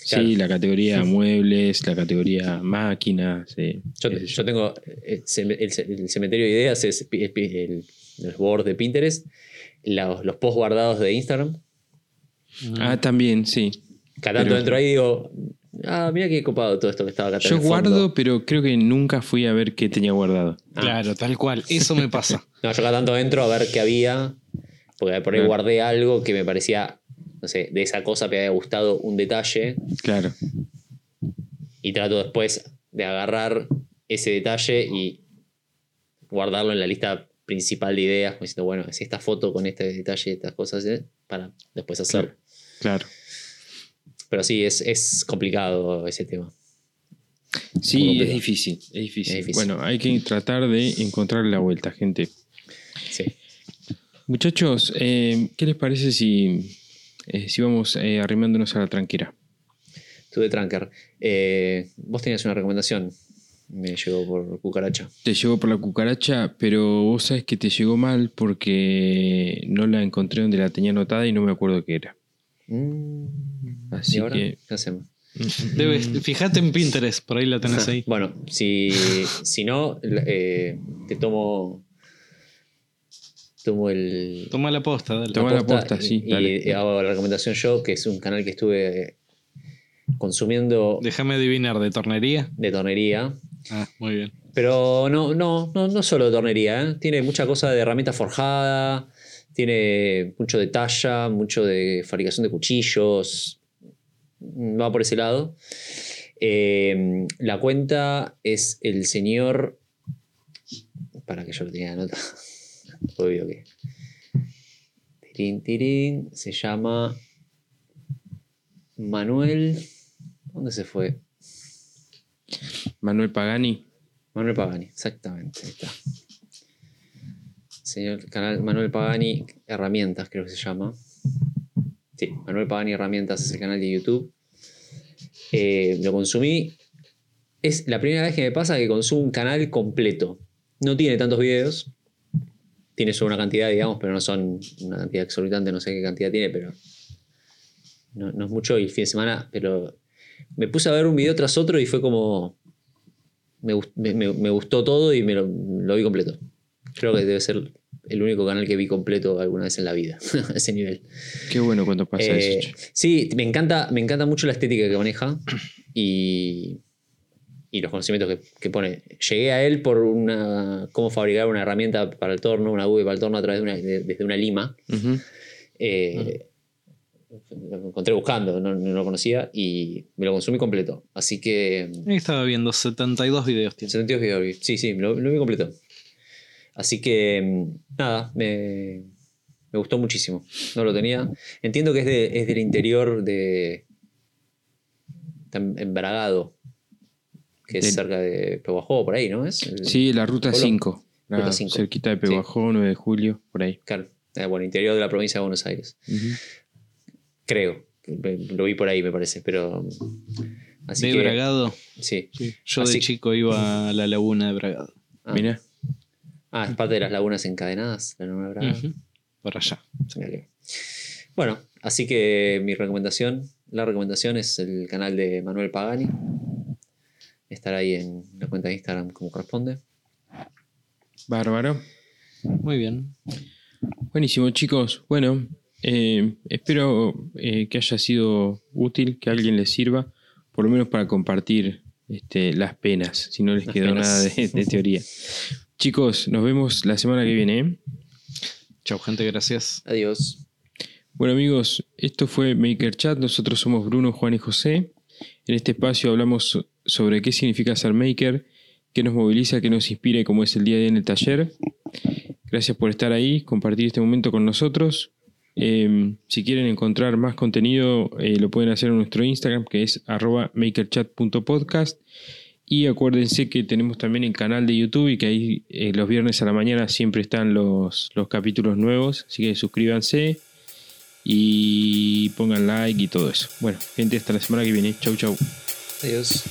S2: Claro.
S1: sí, la categoría muebles, la categoría máquinas, sí,
S2: Yo, tengo el, cem- el ce- el cementerio de ideas, es el, pi- el- los boards de Pinterest, los, los posts guardados de Instagram.
S1: Ah, también, sí.
S2: Cada tanto
S1: Pero-
S2: entro ahí digo, ah, mira qué copado todo esto que estaba acá.
S1: Yo
S2: en el fondo".
S1: guardo, pero creo que nunca fui a ver qué tenía guardado.
S2: Ah.
S3: Claro, tal cual. Eso me pasa.
S2: No, yo cada tanto entro a ver qué había, porque por ahí
S1: Claro.
S2: guardé algo que me parecía, no sé, de esa cosa me había gustado un detalle
S1: Claro.
S2: y trato después de agarrar ese detalle y guardarlo en la lista principal de ideas, como diciendo, bueno, es esta foto con este detalle, estas cosas, ¿eh? para después hacer.
S1: Claro.
S2: Pero sí, es, es complicado ese tema.
S1: Sí,
S2: complicado.
S1: es difícil, es difícil.
S2: Es difícil.
S1: Bueno, hay que tratar de encontrar la vuelta, gente.
S2: Sí.
S1: Muchachos, eh, ¿qué les parece si, eh, si vamos eh, arrimándonos a la tranquera?
S2: Tuve Tranker. Eh, vos tenías una recomendación. Me llegó por cucaracha.
S1: Te llegó por la cucaracha, pero vos sabes que te llegó mal porque no la encontré donde la tenía anotada y no me acuerdo qué era.
S2: Mm,
S1: Así
S2: ¿Y ahora?
S1: que-
S2: ¿Qué hacemos?
S3: Debes, fíjate en Pinterest, por ahí la tenés ahí.
S2: Bueno, si, si no, eh, te tomo. Tomo el.
S3: Toma la posta, dale.
S1: Toma la posta, sí,
S2: Y,
S1: dale.
S2: y hago la recomendación yo, que es un canal que estuve consumiendo
S3: Déjame adivinar, ¿de tornería?
S2: de tornería.
S3: Ah, muy bien.
S2: Pero no, no, no, no solo de tornería, ¿eh? tiene mucha cosa de herramienta forjada, tiene mucho de talla, mucho de fabricación de cuchillos, va por ese lado. Eh, la cuenta es el señor... Para que yo lo tenga nota. Obvio que... Tirín, tirín, se llama Manuel... ¿Dónde se fue?
S1: Manuel Pagani.
S2: Manuel Pagani, exactamente, ahí está. Señor canal Manuel Pagani Herramientas, creo que se llama. Sí, Manuel Pagani Herramientas es el canal de YouTube. Eh, lo consumí. Es la primera vez que me pasa que consumo un canal completo. No tiene tantos videos. Tiene solo una cantidad, digamos, pero no son una cantidad exorbitante, no sé qué cantidad tiene, pero. No, no es mucho y el fin de semana, pero me puse a ver un video tras otro y fue como me, me- me- gustó todo y me lo, lo vi completo. Creo que debe ser el único canal que vi completo alguna vez en la vida, a ese nivel.
S1: Qué bueno cuando pasa
S2: Eh,
S1: eso.
S2: sí, me encanta, me encanta mucho la estética que maneja y, y los conocimientos que, que pone. Llegué a él por una cómo fabricar una herramienta para el torno, una V para el torno a través de una, de- desde una lima. Eh, Lo encontré buscando, no, no lo conocía y me lo consumí completo. Así que
S3: Ahí estaba viendo 72 videos. Tiene.
S2: 72 videos vi. Sí, sí, lo, lo vi completo. Así que, nada, me, Me gustó muchísimo. No lo tenía. Entiendo que es, de- es del interior de. está en en Bragado. Que es cerca de Pehuajó, por ahí, ¿no? ¿Es?
S1: Sí, la ruta
S2: Pueblo.
S1: 5. la
S2: Ruta 5.
S1: Cerquita de Pehuajó, 9 de julio, por ahí.
S2: Claro. Eh, bueno, interior de la provincia de Buenos Aires. Creo. Lo vi por ahí, me parece. Pero. Así
S3: de
S2: que.
S3: Bragado.
S2: Sí.
S3: Yo
S2: Así-
S3: de chico iba a la laguna de Bragado.
S2: Ah.
S1: Mirá.
S2: Ah, es parte de las lagunas encadenadas, la laguna de Bragado.
S3: Ujú. Por allá.
S2: Bueno, así que mi recomendación, la recomendación es el canal de Manuel Pagani. Estar ahí en la cuenta de Instagram como corresponde.
S1: Bárbaro.
S3: Muy bien.
S1: Buenísimo, chicos. Bueno, eh, espero eh, que haya sido útil, que a alguien les sirva, por lo menos para compartir este, las penas, si no les
S2: Las
S1: quedó
S2: penas.
S1: nada de, de teoría. chicos, nos vemos la semana que viene. ¿eh?
S3: Chau, gente, gracias.
S2: Adiós.
S1: Bueno amigos, esto fue Maker Chat, nosotros somos Bruno, Juan y José. En este espacio hablamos sobre qué significa ser maker, qué nos moviliza, qué nos inspira y cómo es el día a día en el taller. Gracias por estar ahí, compartir este momento con nosotros. Eh, si quieren encontrar más contenido, eh, lo pueden hacer en nuestro Instagram, que es makerchat.podcast. Y acuérdense que tenemos también el canal de YouTube y que ahí eh, los viernes a la mañana siempre están los, los capítulos nuevos. Así que suscríbanse y pongan like y todo eso. Bueno, gente, hasta la semana que viene. Chau, chau.
S2: Adios.